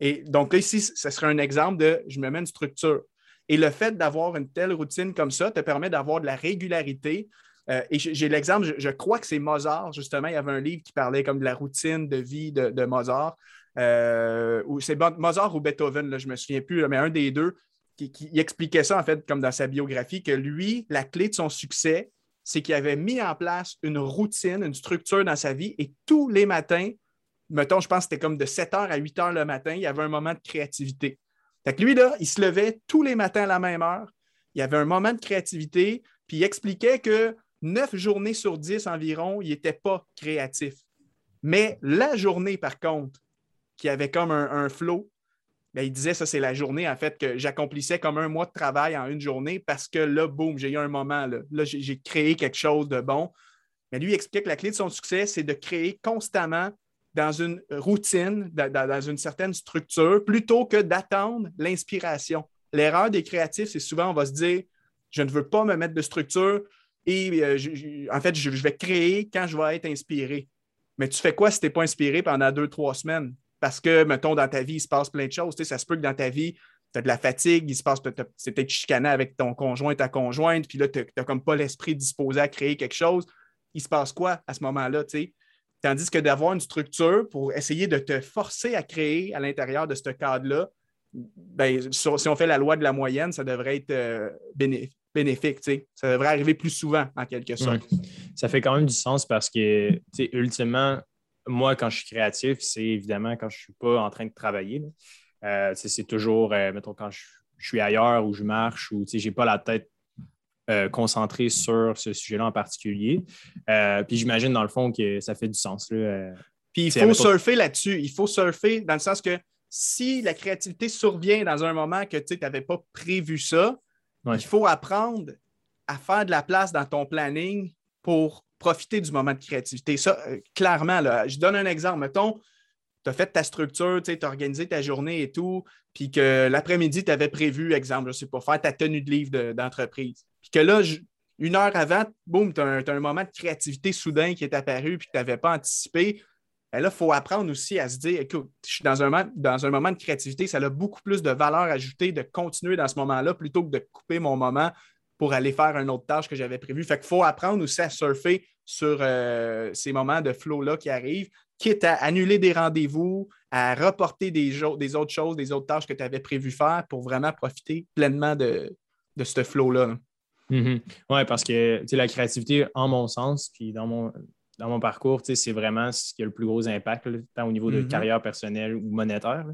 Et donc, là, ici, ce serait un exemple de je me mets une structure. Et le fait d'avoir une telle routine comme ça te permet d'avoir de la régularité. Euh, et j'ai l'exemple, je, crois que c'est Mozart, justement, il y avait un livre qui parlait comme de la routine de vie de, Mozart. Euh, c'est Mozart ou Beethoven, je ne me souviens plus, mais un des deux, qui, expliquait ça, en fait, comme dans sa biographie, que lui, la clé de son succès, c'est qu'il avait mis en place une routine, une structure dans sa vie et tous les matins, mettons, je pense que c'était comme de 7 h à 8 h le matin, il y avait un moment de créativité. Fait que lui, là, il se levait tous les matins à la même heure, il y avait un moment de créativité, puis il expliquait que 9 journées sur 10 environ, il n'était pas créatif. Mais la journée, par contre, qui avait comme un, flow, ben, il disait ça, c'est la journée, en fait, que j'accomplissais comme un mois de travail en une journée parce que là, boum, j'ai eu un moment, là, j'ai créé quelque chose de bon. Mais lui, il explique que la clé de son succès, c'est de créer constamment dans une routine, dans, une certaine structure, plutôt que d'attendre l'inspiration. L'erreur des créatifs, c'est souvent, on va se dire, je ne veux pas me mettre de structure et euh, en fait, je, je, vais créer quand je vais être inspiré. Mais tu fais quoi si tu n'es pas inspiré pendant deux, trois semaines? Parce que, mettons, dans ta vie, il se passe plein de choses. Tu sais, ça se peut que dans ta vie, tu as de la fatigue, il se passe, c'est peut-être chicané avec ton conjoint, ta conjointe, puis là, tu n'as comme pas l'esprit disposé à créer quelque chose. Il se passe quoi à ce moment-là, tu sais? Tandis que d'avoir une structure pour essayer de te forcer à créer à l'intérieur de ce cadre-là, ben, si on fait la loi de la moyenne, ça devrait être euh, bénéfique. Tu sais. Ça devrait arriver plus souvent, en quelque sorte.
Ça fait quand même du sens parce que, tu sais, ultimement, moi, quand je suis créatif, c'est évidemment quand je ne suis pas en train de travailler. Euh, c'est toujours, euh, mettons, quand je, suis ailleurs ou je marche ou je n'ai pas la tête euh, concentrée sur ce sujet-là en particulier. puis j'imagine, dans le fond, que ça fait du sens. Là,
puis il faut surfer là-dessus. Il faut surfer dans le sens que si la créativité survient dans un moment que tu n'avais pas prévu ça, il faut apprendre à faire de la place dans ton planning pour profiter du moment de créativité. Ça, euh, clairement, là, je donne un exemple. Mettons, tu as fait ta structure, tu as organisé ta journée et tout, puis que l'après-midi, tu avais prévu, exemple, je sais pas, faire ta tenue de livre d'entreprise. puis que là, une heure avant, boum, tu as, un moment de créativité soudain qui est apparu, puis que tu n'avais pas anticipé. Ben là, il faut apprendre aussi à se dire, écoute, je suis dans un, dans un moment de créativité, ça a beaucoup plus de valeur ajoutée de continuer dans ce moment-là plutôt que de couper mon moment pour aller faire une autre tâche que j'avais prévue. Fait qu'il faut apprendre aussi à surfer sur euh, ces moments de flow-là qui arrivent, quitte à annuler des rendez-vous, à reporter des, des, autres choses, des autres tâches que tu avais prévu faire pour vraiment profiter pleinement de, de ce flow-là.
Mm-hmm. Oui, parce que la créativité, en mon sens, puis dans mon, dans mon parcours, c'est vraiment ce qui a le plus gros impact, tant au niveau de mm-hmm. carrière personnelle ou monétaire.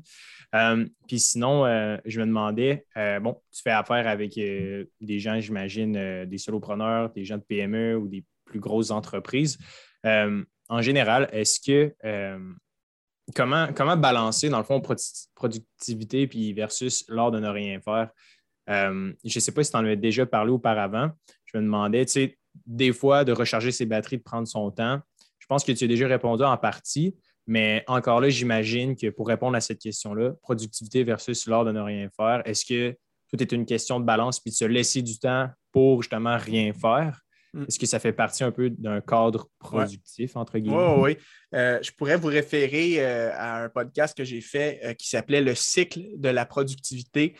Euh, puis sinon, euh, je me demandais, euh, bon, tu fais affaire avec des gens, j'imagine, des solopreneurs, des gens de PME ou des plus grosses entreprises. en général, est-ce que comment, comment balancer, dans le fond, productivité puis versus l'art de ne rien faire? je ne sais pas si tu en avais déjà parlé auparavant. Je me demandais, tu sais, des fois, de recharger ses batteries, de prendre son temps. Je pense que tu as déjà répondu en partie, mais encore là, j'imagine que pour répondre à cette question-là, productivité versus l'art de ne rien faire, est-ce que tout est une question de balance puis de se laisser du temps pour justement rien faire?
Mm.
Est-ce que ça fait partie un peu d'un cadre productif, entre guillemets?
Oui, oui. Euh, je pourrais vous référer euh, à un podcast que j'ai fait euh, qui s'appelait Le cycle de la productivité.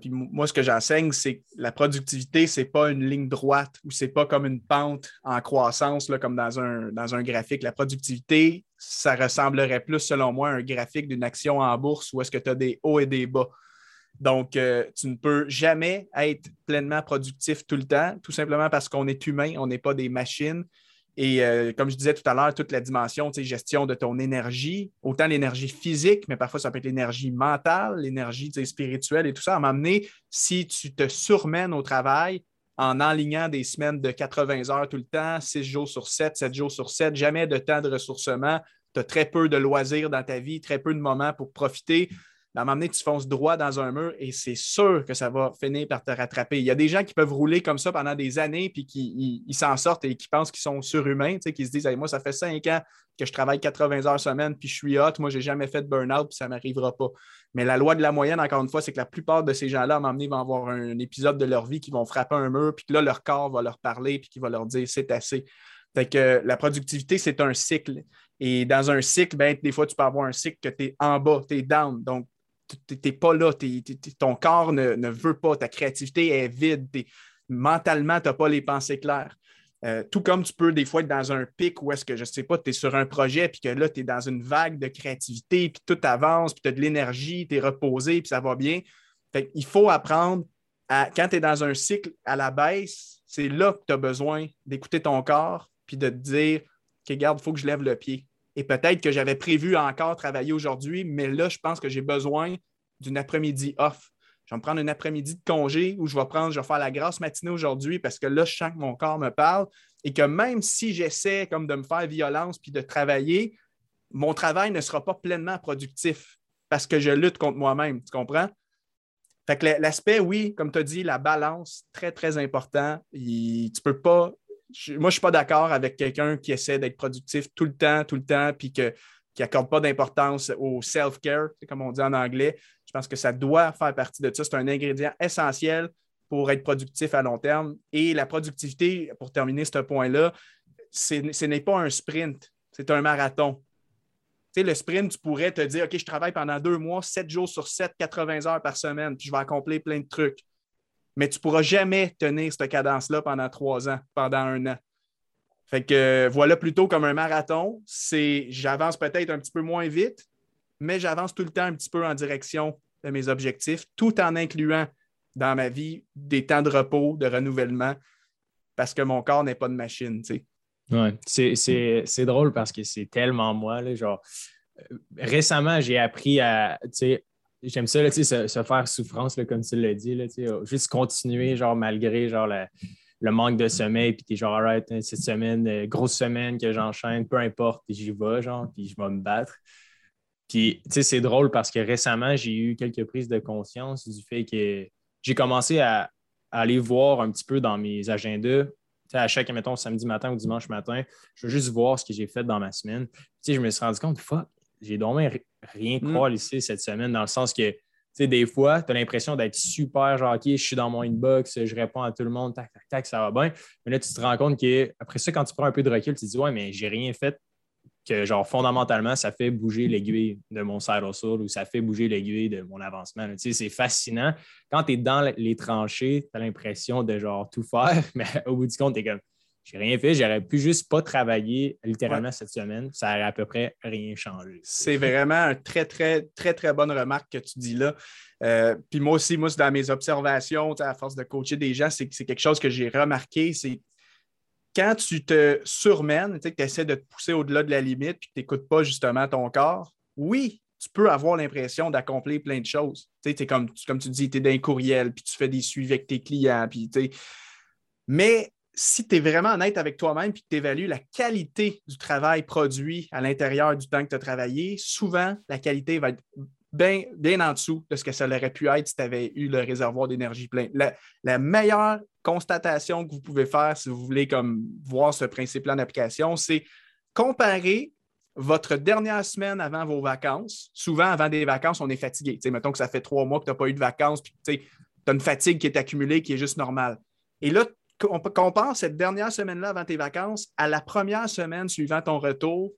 puis moi, ce que j'enseigne, c'est que la productivité, ce n'est pas une ligne droite ou ce n'est pas comme une pente en croissance, là, comme dans un, dans un graphique. La productivité, ça ressemblerait plus, selon moi, à un graphique d'une action en bourse où est-ce que tu as des hauts et des bas. Donc, euh, tu ne peux jamais être pleinement productif tout le temps, tout simplement parce qu'on est humain, on n'est pas des machines. Et euh, comme je disais tout à l'heure, toute la dimension, gestion de ton énergie, autant l'énergie physique, mais parfois ça peut être l'énergie mentale, l'énergie spirituelle et tout ça, à m'amener, si tu te surmènes au travail en enlignant des semaines de 80 heures tout le temps, 6 jours sur 7, 7 jours sur 7, jamais de temps de ressourcement, tu as très peu de loisirs dans ta vie, très peu de moments pour profiter à un moment donné, tu fonces droit dans un mur et c'est sûr que ça va finir par te rattraper. Il y a des gens qui peuvent rouler comme ça pendant des années puis qui s'en sortent et qui pensent qu'ils sont surhumains, qui se disent Moi, ça fait cinq ans que je travaille 80 heures semaine puis je suis hot, moi, je n'ai jamais fait de burn-out puis ça ne m'arrivera pas. Mais la loi de la moyenne, encore une fois, c'est que la plupart de ces gens-là, à un moment donné, vont avoir un épisode de leur vie qui vont frapper un mur puis que là, leur corps va leur parler puis qui va leur dire C'est assez. Fait que la productivité, c'est un cycle. Et dans un cycle, ben, des fois, tu peux avoir un cycle que tu es en bas, tu es down. Donc, tu n'es pas là, ton corps ne, veut pas, ta créativité est vide, mentalement, tu n'as pas les pensées claires. Euh, tout comme tu peux des fois être dans un pic où est-ce que, je ne sais pas, tu es sur un projet, puis que là, tu es dans une vague de créativité, puis tout avance, puis tu as de l'énergie, tu es reposé, puis ça va bien. Il faut apprendre, à, quand tu es dans un cycle à la baisse, c'est là que tu as besoin d'écouter ton corps, puis de te dire, OK, garde, il faut que je lève le pied. Et peut-être que j'avais prévu encore travailler aujourd'hui, mais là, je pense que j'ai besoin d'une après-midi off. Je vais me prendre un après-midi de congé où je vais prendre, je vais faire la grasse matinée aujourd'hui parce que là, je sens que mon corps me parle et que même si j'essaie comme de me faire violence puis de travailler, mon travail ne sera pas pleinement productif parce que je lutte contre moi-même. Tu comprends? Fait que l'aspect, oui, comme tu as dit, la balance, très, très important. tu ne peux pas moi, je suis pas d'accord avec quelqu'un qui essaie d'être productif tout le temps, tout le temps, puis qui n'accorde pas d'importance au self-care, comme on dit en anglais. Je pense que ça doit faire partie de ça. C'est un ingrédient essentiel pour être productif à long terme. Et la productivité, pour terminer ce point-là, ce n'est pas un sprint, c'est un marathon. Tu sais, le sprint, tu pourrais te dire, OK, je travaille pendant deux mois, sept jours sur sept, 80 heures par semaine, puis je vais accomplir plein de trucs mais tu ne pourras jamais tenir cette cadence-là pendant trois ans, pendant un an. Fait que voilà plutôt comme un marathon, c'est j'avance peut-être un petit peu moins vite, mais j'avance tout le temps un petit peu en direction de mes objectifs, tout en incluant dans ma vie des temps de repos, de renouvellement, parce que mon corps n'est pas de machine. Tu
sais. c'est drôle parce que c'est tellement moi. Là, genre, euh, récemment, j'ai appris à, j'aime ça, se, faire souffrance, comme tu l'as dit. Là, juste continuer, genre, malgré genre, le manque de sommeil, puis tu es genre, alright, hein, cette semaine, euh, grosse semaine que j'enchaîne, peu importe, j'y vais, genre, puis je vais me battre. Puis, tu sais, c'est drôle parce que récemment, j'ai eu quelques prises de conscience du fait que j'ai commencé à, aller voir un petit peu dans mes agendas. à chaque, mettons, samedi matin ou dimanche matin, je veux juste voir ce que j'ai fait dans ma semaine. sais, je me suis rendu compte, fuck, j'ai dormi rien mm. croire ici cette semaine, dans le sens que, tu sais, des fois, tu as l'impression d'être super, genre, OK, je suis dans mon inbox, je réponds à tout le monde, tac, tac, tac, ça va bien. Mais là, tu te rends compte qu'après ça, quand tu prends un peu de recul, tu te dis, ouais, mais j'ai rien fait que, genre, fondamentalement, ça fait bouger l'aiguille de mon hustle ou ça fait bouger l'aiguille de mon avancement. Tu sais, c'est fascinant. Quand tu es dans les tranchées, tu as l'impression de, genre, tout faire, mais au bout du compte, tu es comme, j'ai rien fait, j'aurais pu juste pas travailler littéralement cette semaine. Ça aurait à peu près rien changé.
C'est vraiment une très, très, très, très bonne remarque que tu dis là. Euh, puis moi aussi, moi, dans mes observations, à force de coacher des gens, c'est quelque chose que j'ai remarqué. C'est quand tu te surmènes, que tu essaies de te pousser au-delà de la limite, puis que tu n'écoutes pas justement ton corps, oui, tu peux avoir l'impression d'accomplir plein de choses. Tu es comme, comme tu dis, tu es dans un courriel, puis tu fais des suivis avec tes clients, puis mais si tu es vraiment honnête avec toi-même et que tu évalues la qualité du travail produit à l'intérieur du temps que tu as travaillé, souvent, la qualité va être bien, bien en dessous de ce que ça aurait pu être si tu avais eu le réservoir d'énergie plein. La, meilleure constatation que vous pouvez faire si vous voulez voir ce principe-là en application, c'est comparer votre dernière semaine avant vos vacances. Souvent, avant des vacances, on est fatigué. mettons que ça fait trois mois que tu n'as pas eu de vacances, puis tu as une fatigue qui est accumulée qui est juste normale Et là, on compare cette dernière semaine-là avant tes vacances à la première semaine suivant ton retour.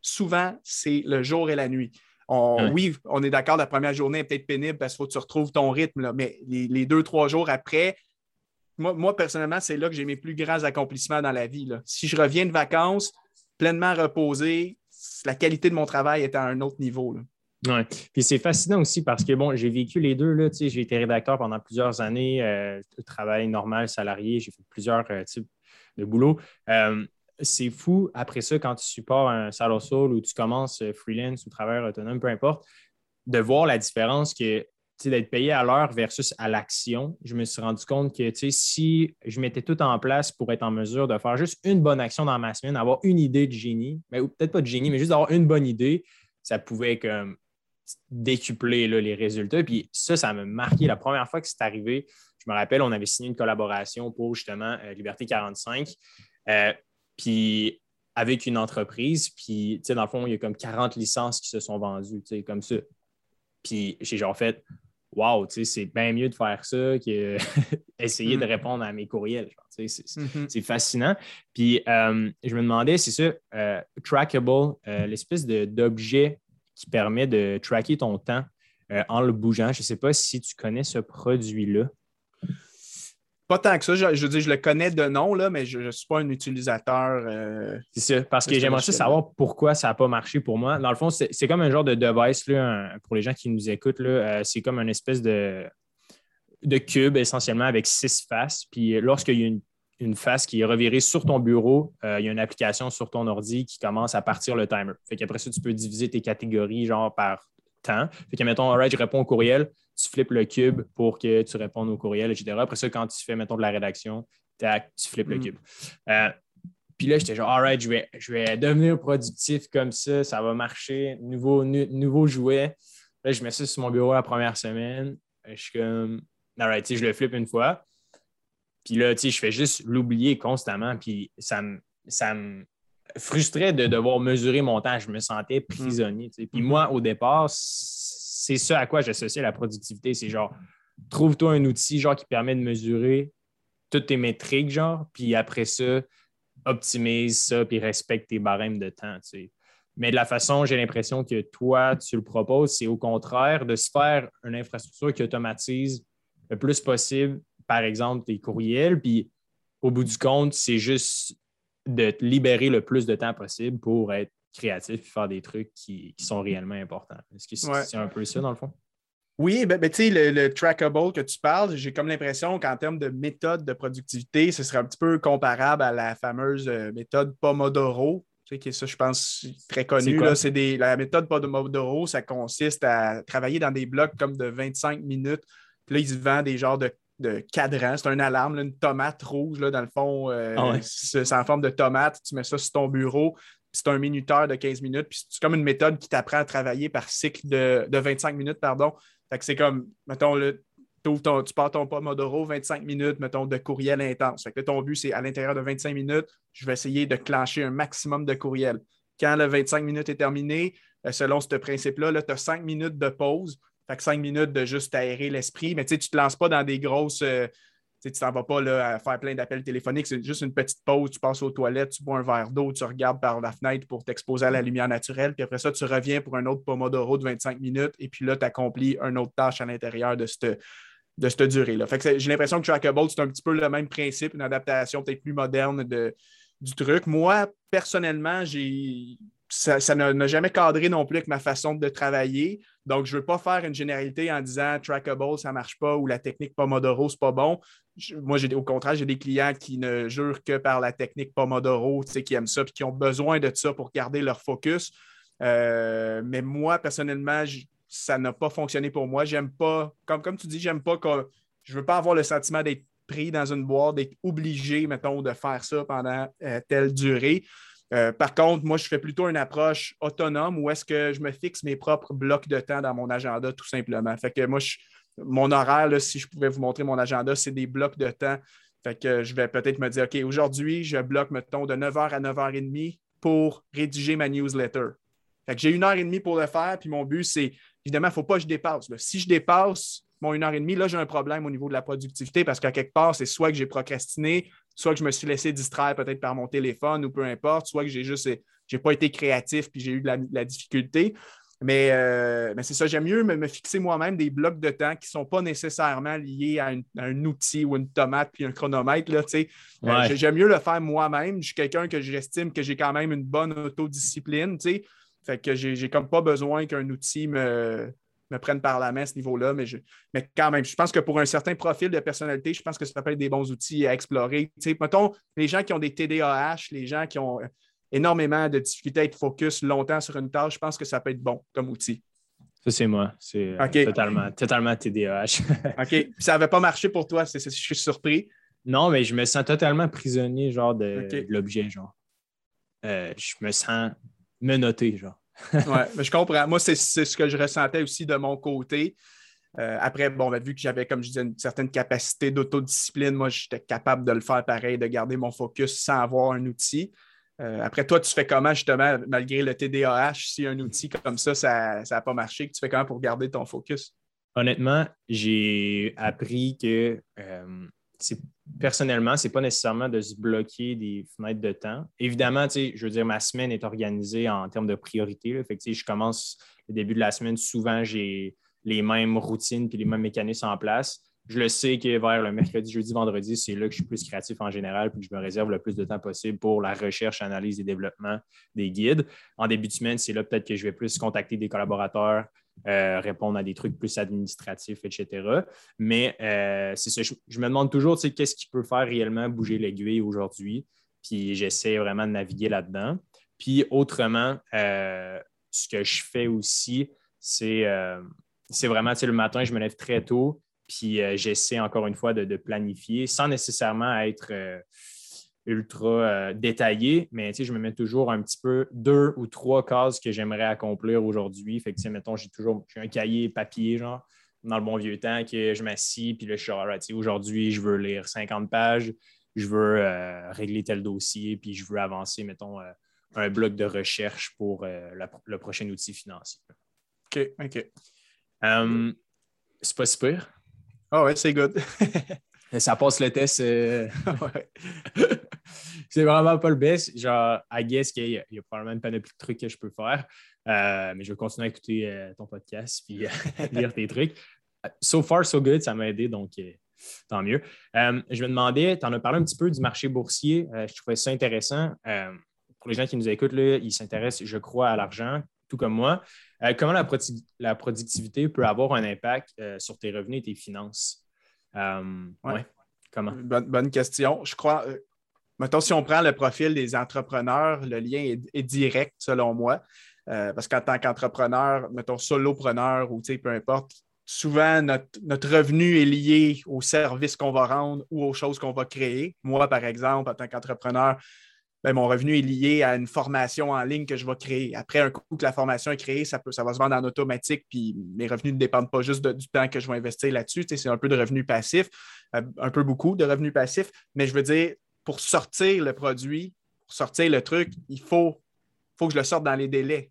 Souvent, c'est le jour et la nuit. Oui, on est d'accord, la première journée est peut-être pénible parce qu'il faut que tu retrouves ton rythme, mais les, deux, trois jours après, moi, personnellement, c'est là que j'ai mes plus grands accomplissements dans la vie. Si je reviens de vacances pleinement reposé, la qualité de mon travail est à un autre niveau.
Oui. Puis c'est fascinant aussi parce que bon, j'ai vécu les deux. Là, j'ai été rédacteur pendant plusieurs années, euh, travail normal, salarié, j'ai fait plusieurs euh, types de boulot. Euh, c'est fou, après ça, quand tu supports un salo sol ou tu commences freelance ou travailleur autonome, peu importe, de voir la différence que d'être payé à l'heure versus à l'action. Je me suis rendu compte que si je mettais tout en place pour être en mesure de faire juste une bonne action dans ma semaine, avoir une idée de génie, mais, ou peut-être pas de génie, mais juste d'avoir une bonne idée, ça pouvait comme décupler les résultats. Puis ça, ça m'a marqué. La première fois que c'est arrivé, je me rappelle, on avait signé une collaboration pour justement euh, Liberté 45. Euh, puis avec une entreprise, puis dans le fond, il y a comme 40 licences qui se sont vendues, comme ça. Puis j'ai genre fait Wow, c'est bien mieux de faire ça qu'essayer de mm. répondre à mes courriels. C'est fascinant. Puis euh, je me demandais, c'est ça, trackable, l'espèce d'objet qui permet de tracker ton temps euh, en le bougeant. Je ne sais pas si tu connais ce produit-là.
Pas tant que ça. Je, dire, je le connais de nom, là, mais je ne suis pas un utilisateur. Euh,
c'est ça, parce que j'aimerais savoir pourquoi ça n'a pas marché pour moi. Dans le fond, c'est comme un genre de device là, pour les gens qui nous écoutent. Euh, c'est comme une espèce de, de cube essentiellement avec six faces. Puis lorsqu'il y a une une face qui est revirée sur ton bureau. Euh, il y a une application sur ton ordi qui commence à partir le timer. Fait qu'après ça, tu peux diviser tes catégories genre par temps. Fait que, mettons, right, je réponds au courriel, tu flippes le cube pour que tu répondes au courriel, etc. Après ça, quand tu fais, mettons, de la rédaction, tac, tu flippes le mm. cube. Euh, puis là, j'étais genre, all je vais, je vais devenir productif comme ça, ça va marcher. Nouveau, nouveau jouet. Là, je mets ça sur mon bureau la première semaine. Je suis comme, je le flippe une fois. Puis là, tu sais, je fais juste l'oublier constamment. Puis ça me, ça me frustrait de devoir mesurer mon temps. Je me sentais mm. prisonnier. Puis mm-hmm. moi, au départ, c'est ça à quoi j'associais la productivité. C'est genre, trouve-toi un outil genre qui permet de mesurer toutes tes métriques, genre, puis après ça, optimise ça, puis respecte tes barèmes de temps. Mais de la façon, j'ai l'impression que toi, tu le proposes, c'est au contraire de se faire une infrastructure qui automatise le plus possible par exemple, tes courriels. Puis au bout du compte, c'est juste de te libérer le plus de temps possible pour être créatif et faire des trucs qui, sont réellement importants. Est-ce que c'est un peu ça, dans le fond?
Oui, ben, ben tu sais, le, trackable que tu parles, j'ai comme l'impression qu'en termes de méthode de productivité, ce serait un petit peu comparable à la fameuse euh, méthode Pomodoro. Tu sais, qui ça, je pense, très connu. C'est la méthode Pomodoro, ça consiste à travailler dans des blocs comme de 25 minutes. Puis là, ils vendent des genres de de cadran. C'est une alarme, une tomate rouge, là, dans le fond. Euh, ah c'est en forme de tomate. Tu mets ça sur ton bureau. C'est un minuteur de 15 minutes. Puis c'est comme une méthode qui t'apprend à travailler par cycle de, 25 minutes. pardon. Fait que c'est comme, mettons, le, tu pars ton Pomodoro, 25 minutes, mettons, de courriel intense. Fait que ton but, c'est à l'intérieur de 25 minutes, je vais essayer de clencher un maximum de courriel. Quand le 25 minutes est terminé, euh, selon ce principe-là, -là, tu as 5 minutes de pause fait que cinq minutes de juste aérer l'esprit, mais tu ne te lances pas dans des grosses. Euh, tu ne t'en vas pas là, à faire plein d'appels téléphoniques, c'est juste une petite pause, tu passes aux toilettes, tu bois un verre d'eau, tu regardes par la fenêtre pour t'exposer à la lumière naturelle, puis après ça, tu reviens pour un autre Pomodoro de 25 minutes, et puis là, tu accomplis une autre tâche à l'intérieur de cette, de cette durée-là. j'ai l'impression que Trackable, c'est un petit peu le même principe, une adaptation peut-être plus moderne de, du truc. Moi, personnellement, j'ai ça n'a jamais cadré non plus avec ma façon de travailler. Donc, je ne veux pas faire une généralité en disant trackable, ça ne marche pas ou la technique Pomodoro, ce n'est pas bon. moi, au contraire, j'ai des clients qui ne jurent que par la technique Pomodoro, qui aiment ça et qui ont besoin de ça pour garder leur focus. Euh, mais moi, personnellement, ça n'a pas fonctionné pour moi. J'aime pas, comme, tu dis, j'aime pas que je veux pas avoir le sentiment d'être pris dans une boîte, d'être obligé, mettons, de faire ça pendant euh, telle durée. Euh, par contre, moi, je fais plutôt une approche autonome où est-ce que je me fixe mes propres blocs de temps dans mon agenda, tout simplement. Fait que moi, mon horaire, si je pouvais vous montrer mon agenda, c'est des blocs de temps. Fait que je vais peut-être me dire, OK, aujourd'hui, je bloque, mettons, de 9h à 9h30 pour rédiger ma newsletter. Fait que j'ai une heure et demie pour le faire, puis mon but, c'est, évidemment, il ne faut pas que je dépasse. Si je dépasse, mon une heure et demie, là, j'ai un problème au niveau de la productivité parce qu'à quelque part, c'est soit que j'ai procrastiné, soit que je me suis laissé distraire peut-être par mon téléphone ou peu importe, soit que j'ai juste, j'ai pas été créatif puis j'ai eu de la, difficulté. Euh, mais, c'est ça, j'aime mieux me, fixer moi-même des blocs de temps qui ne sont pas nécessairement liés à, un outil ou une tomate puis un chronomètre. Là, euh, j'aime mieux le faire moi-même. Je suis quelqu'un que j'estime que j'ai quand même une bonne autodiscipline. Fait que j'ai comme pas besoin qu'un outil me, me prenne par la main à ce niveau-là, mais, mais quand même, je pense que pour un certain profil de personnalité, je pense que ça peut être des bons outils à explorer. mettons, les gens qui ont des TDAH, les gens qui ont énormément de difficultés à être focus longtemps sur une tâche, je pense que ça peut être bon comme outil.
Ça, c'est moi. C'est euh, totalement, totalement TDAH.
OK. ça n'avait pas marché pour toi, je suis surpris.
Non, mais je me sens totalement prisonnier, genre, de, l'objet, genre. Euh, je me sens menotté, genre.
Oui, mais je comprends. Moi, c'est ce que je ressentais aussi de mon côté. Euh, après, bon, ben, vu que j'avais, comme je disais, une certaine capacité d'autodiscipline, moi, j'étais capable de le faire pareil, de garder mon focus sans avoir un outil. Euh, après, toi, tu fais comment justement, malgré le TDAH, si un outil comme ça, ça n'a pas marché, que tu fais comment pour garder ton focus?
Honnêtement, j'ai appris que euh, personnellement, ce n'est pas nécessairement de se bloquer des fenêtres de temps. Évidemment, je veux dire, ma semaine est organisée en termes de priorité. Fait je commence le début de la semaine, souvent j'ai les mêmes routines et les mêmes mécanismes en place je le sais que vers le mercredi, jeudi, vendredi, c'est là que je suis plus créatif en général, puis que je me réserve le plus de temps possible pour la recherche, analyse et développement des guides. En début de semaine, c'est là peut-être que je vais plus contacter des collaborateurs, euh, répondre à des trucs plus administratifs, etc. Mais euh, c'est ça, je, me demande toujours, qu'est-ce qui peut faire réellement bouger l'aiguille aujourd'hui, puis j'essaie vraiment de naviguer là-dedans. Puis autrement, euh, ce que je fais aussi, c'est vraiment, le matin, je me lève très tôt, puis j'essaie encore une fois de, planifier sans nécessairement être ultra euh, détaillé, mais je me mets toujours un petit peu deux ou trois cases que j'aimerais accomplir aujourd'hui. Fait que, mettons, j'ai toujours un cahier papier, genre, dans le bon vieux temps, que je m'assis, puis là, je suis aujourd'hui, je veux lire 50 pages, je veux régler tel dossier, puis je veux avancer, mettons, un bloc de recherche pour le prochain outil financier.
OK, OK.
c'est pas super.
Ah ouais, c'est good.
ça passe le test. Euh, c'est vraiment pas le best. Genre, I guess qu'il y, a probablement une panoplie de trucs que je peux faire. Euh, mais je vais continuer à écouter euh, ton podcast puis lire tes trucs. So far, so good, ça m'a aidé, donc tant mieux. je me demandais, tu en as parlé un petit peu du marché boursier. je trouvais ça intéressant. pour les gens qui nous écoutent, là, ils s'intéressent, je crois, à l'argent, tout comme moi. Euh, comment la, productivité peut avoir un impact euh, sur tes revenus et tes finances?
Euh, comment? Bonne, question. Je crois, mettons, si on prend le profil des entrepreneurs, le lien est, direct selon moi. parce qu'en tant qu'entrepreneur, mettons solopreneur ou peu importe, souvent notre, notre, revenu est lié aux services qu'on va rendre ou aux choses qu'on va créer. Moi, par exemple, en tant qu'entrepreneur, ben, mon revenu est lié à une formation en ligne que je vais créer. Après, un coup que la formation est créée, ça, peut, ça va se vendre en automatique, puis mes revenus ne dépendent pas juste du temps que je vais investir là-dessus. c'est un peu de revenus passifs, euh, un peu beaucoup de revenus passifs, mais je veux dire, pour sortir le produit, pour sortir le truc, il faut, faut que je le sorte dans les délais.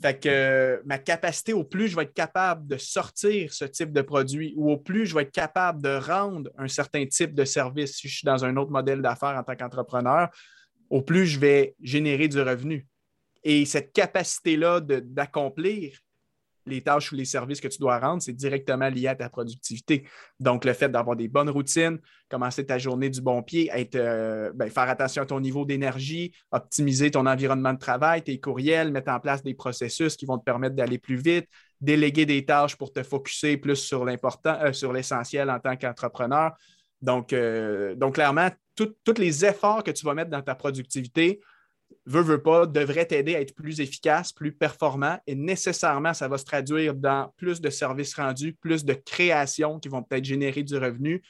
Fait que ma capacité, au plus je vais être capable de sortir ce type de produit ou au plus je vais être capable de rendre un certain type de service si je suis dans un autre modèle d'affaires en tant qu'entrepreneur, au plus je vais générer du revenu. Et cette capacité-là d'accomplir les tâches ou les services que tu dois rendre, c'est directement lié à ta productivité. Donc, le fait d'avoir des bonnes routines, commencer ta journée du bon pied, être, euh, ben, faire attention à ton niveau d'énergie, optimiser ton environnement de travail, tes courriels, mettre en place des processus qui vont te permettre d'aller plus vite, déléguer des tâches pour te focuser plus sur l'important, euh, sur l'essentiel en tant qu'entrepreneur. Donc, euh, donc, clairement, tous les efforts que tu vas mettre dans ta productivité veut, veut pas, devrait t'aider à être plus efficace, plus performant et nécessairement, ça va se traduire dans plus de services rendus, plus de créations qui vont peut-être générer du revenu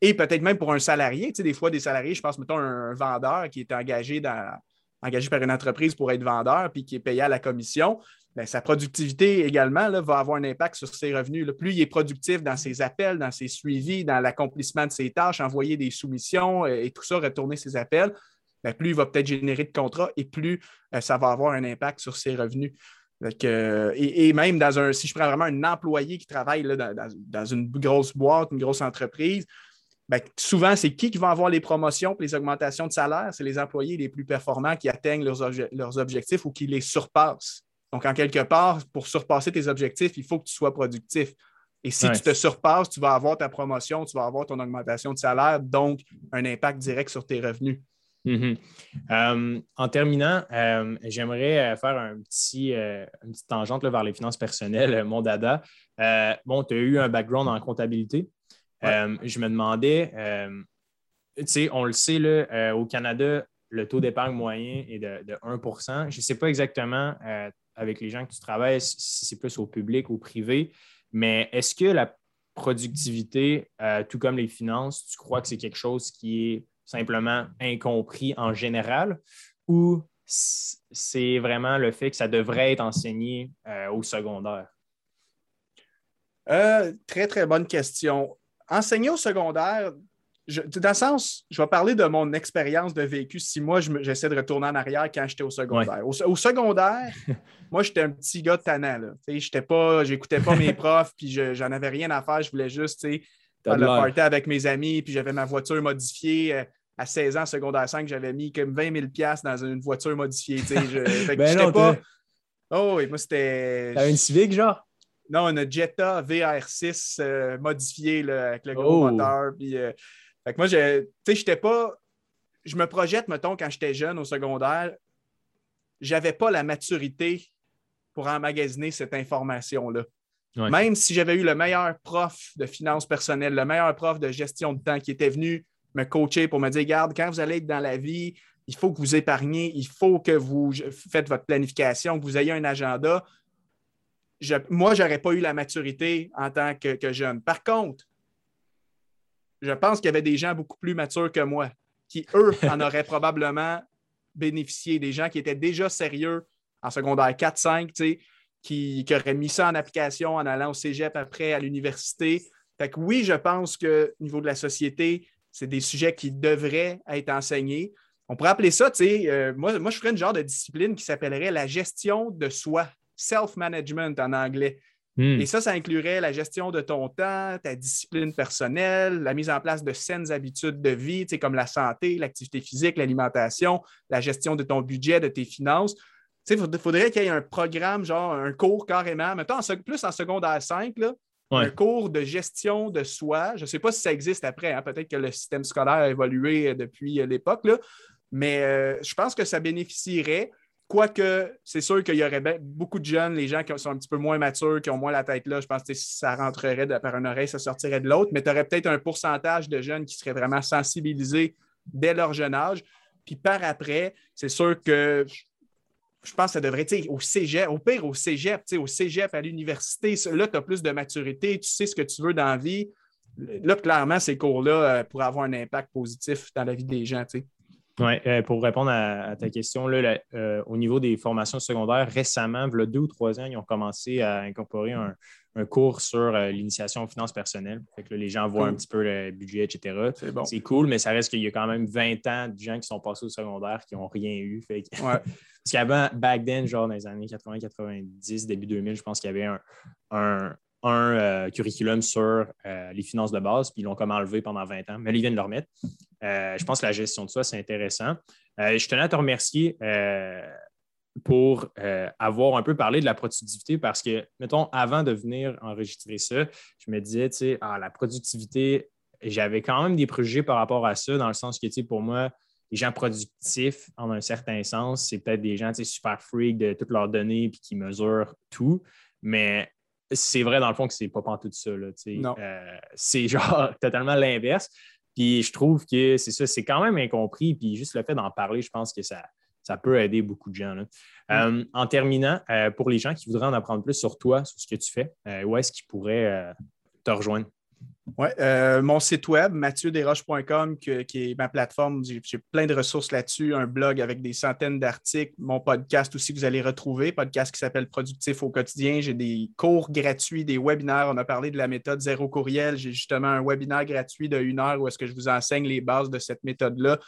et peut-être même pour un salarié. Tu sais, des fois, des salariés, je pense, mettons, un, vendeur qui est engagé, dans, engagé par une entreprise pour être vendeur puis qui est payé à la commission. Bien, sa productivité également va avoir un impact sur ses revenus. Plus il est productif dans ses appels, dans ses suivis, dans l'accomplissement de ses tâches, envoyer des soumissions euh, et tout ça, retourner ses appels, plus il va peut-être générer de contrats et plus euh, ça va avoir un impact sur ses revenus. et, même dans un, si je prends vraiment un employé qui travaille dans, une grosse boîte, une grosse entreprise, ben, souvent, c'est qui qui va avoir les promotions et les augmentations de salaire? C'est les employés les plus performants qui atteignent leurs, objectifs ou qui les surpassent. Donc, en quelque part, pour surpasser tes objectifs, il faut que tu sois productif. Et si tu te surpasses, tu vas avoir ta promotion, tu vas avoir ton augmentation de salaire, donc un impact direct sur tes revenus.
Mm-hmm. Euh, en terminant, euh, j'aimerais euh, faire un petit, une petite tangente vers les finances personnelles, mon dada. bon, tu as eu un background en comptabilité. je me demandais, tu sais, on le sait, là, au Canada, le taux d'épargne moyen est de, de 1 Je ne sais pas exactement avec les gens que tu travailles si c'est plus au public ou au privé, mais est-ce que la productivité, tout comme les finances, tu crois que c'est quelque chose qui est simplement incompris en général ou c'est vraiment le fait que ça devrait être enseigné euh, au secondaire?
Euh, très, très bonne question. Enseigner au secondaire, dans le sens, je vais parler de mon expérience de vécu si moi, j'essaie de retourner en arrière quand j'étais au secondaire. Au, secondaire, moi, j'étais un petit gars tannant. Je pas, j'écoutais pas mes profs, puis j'en avais rien à faire. Je voulais juste faire le party avec mes amis, puis j'avais ma voiture modifiée. À 16 ans, secondaire 5, j'avais mis comme 20 000 dans une voiture modifiée. Je, ben non, pas... Oh oui, moi c'était.
T'as une Civic, genre?
Non, une Jetta VR6 euh, modifiée avec le gros oh. moteur. Puis, euh, Fait que moi, tu sais, j'étais pas. Je me projette, mettons, quand j'étais jeune au secondaire, j'avais pas la maturité pour emmagasiner cette information-là. Même si j'avais eu le meilleur prof de finances personnelles, le meilleur prof de gestion de temps qui était venu me coacher pour me dire, regarde, quand vous allez être dans la vie, il faut que vous épargnez, il faut que vous faites votre planification, que vous ayez un agenda. moi, je n'aurais pas eu la maturité en tant que, jeune. Par contre, je pense qu'il y avait des gens beaucoup plus matures que moi qui, eux, en auraient probablement bénéficié. Des gens qui étaient déjà sérieux en secondaire 4-5, qui, qui auraient mis ça en application en allant au cégep après à l'université. Fait que oui, je pense qu'au niveau de la société, c'est des sujets qui devraient être enseignés. On pourrait appeler ça, tu sais, euh, moi, moi, je ferais une genre de discipline qui s'appellerait la gestion de soi, self-management en anglais. Hmm. Et ça, ça inclurait la gestion de ton temps, ta discipline personnelle, la mise en place de saines habitudes de vie, tu sais, comme la santé, l'activité physique, l'alimentation, la gestion de ton budget, de tes finances. Tu sais, il faudrait qu'il y ait un programme, genre un cours carrément, mettons plus en secondaire 5, là, un cours de gestion de soi. Je ne sais pas si ça existe après. Hein. Peut-être que le système scolaire a évolué euh, depuis euh, l'époque, mais euh, je pense que ça bénéficierait. Quoique, c'est sûr qu'il y aurait beaucoup de jeunes, les gens qui sont un petit peu moins matures, qui ont moins la tête là, je pense que ça rentrerait par une oreille, ça sortirait de l'autre, mais tu aurais peut-être un pourcentage de jeunes qui seraient vraiment sensibilisés dès leur jeune âge. Puis par après, c'est sûr que je pense que ça devrait être au cégep, au pire au cégep, au cégep à l'université. Là, tu as plus de maturité, tu sais ce que tu veux dans la vie. Là, clairement, ces cours-là euh, pourraient avoir un impact positif dans la vie des gens.
Oui, euh, pour répondre à, ta question, là, euh, au niveau des formations secondaires, récemment, il y a deux ou trois ans, ils ont commencé à incorporer un, un cours sur euh, l'initiation aux finances personnelles. que les gens voient un petit peu le budget, etc. C'est cool, mais ça reste qu'il y a quand même 20 ans de gens qui sont passés au secondaire qui n'ont rien eu. Parce qu'avant, back then, genre dans les années 80-90, début 2000, je pense qu'il y avait un, euh, curriculum sur euh, les finances de base, puis ils l'ont comme enlevé pendant 20 ans, mais ils viennent le remettre. je pense que la gestion de soi, c'est intéressant. je tenais à te remercier pour euh, avoir un peu parlé de la productivité parce que, mettons, avant de venir enregistrer ça, je me disais, tu sais, ah, la productivité, j'avais quand même des préjugés par rapport à ça, dans le sens que, tu sais, pour moi, les gens productifs, en un certain sens, c'est peut-être des gens, super freak de toutes leurs données puis qui mesurent tout, mais c'est vrai, dans le fond, que c'est pas tout ça, là. Euh, c'est genre totalement l'inverse. Puis je trouve que c'est ça, c'est quand même incompris. Puis juste le fait d'en parler, je pense que ça, ça peut aider beaucoup de gens. Mm. Euh, en terminant, euh, pour les gens qui voudraient en apprendre plus sur toi, sur ce que tu fais, euh, où est-ce qu'ils pourraient te rejoindre?
Oui, mon site web, mathieu-desroches.com, qui est ma plateforme. J'ai plein de ressources là-dessus, un blog avec des centaines d'articles, mon podcast aussi vous allez retrouver, podcast qui s'appelle Productif au quotidien. J'ai des cours gratuits, des webinaires. On a parlé de la méthode zéro courriel. J'ai justement un webinaire gratuit de une heure où est-ce que je vous enseigne les bases de cette méthode-là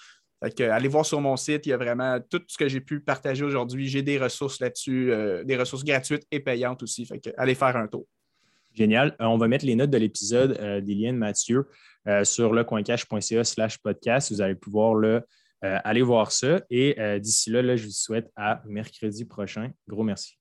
allez voir sur mon site, il y a vraiment tout ce que j'ai pu partager aujourd'hui. J'ai des ressources là-dessus, euh, des ressources gratuites et payantes aussi. Fait allez faire un tour.
Génial. Euh, on va mettre les notes de l'épisode euh, des Mathieu sur lecoincache.ca slash podcast. Vous allez pouvoir aller voir ça. Et d'ici là, là, je vous souhaite à mercredi prochain. Gros merci.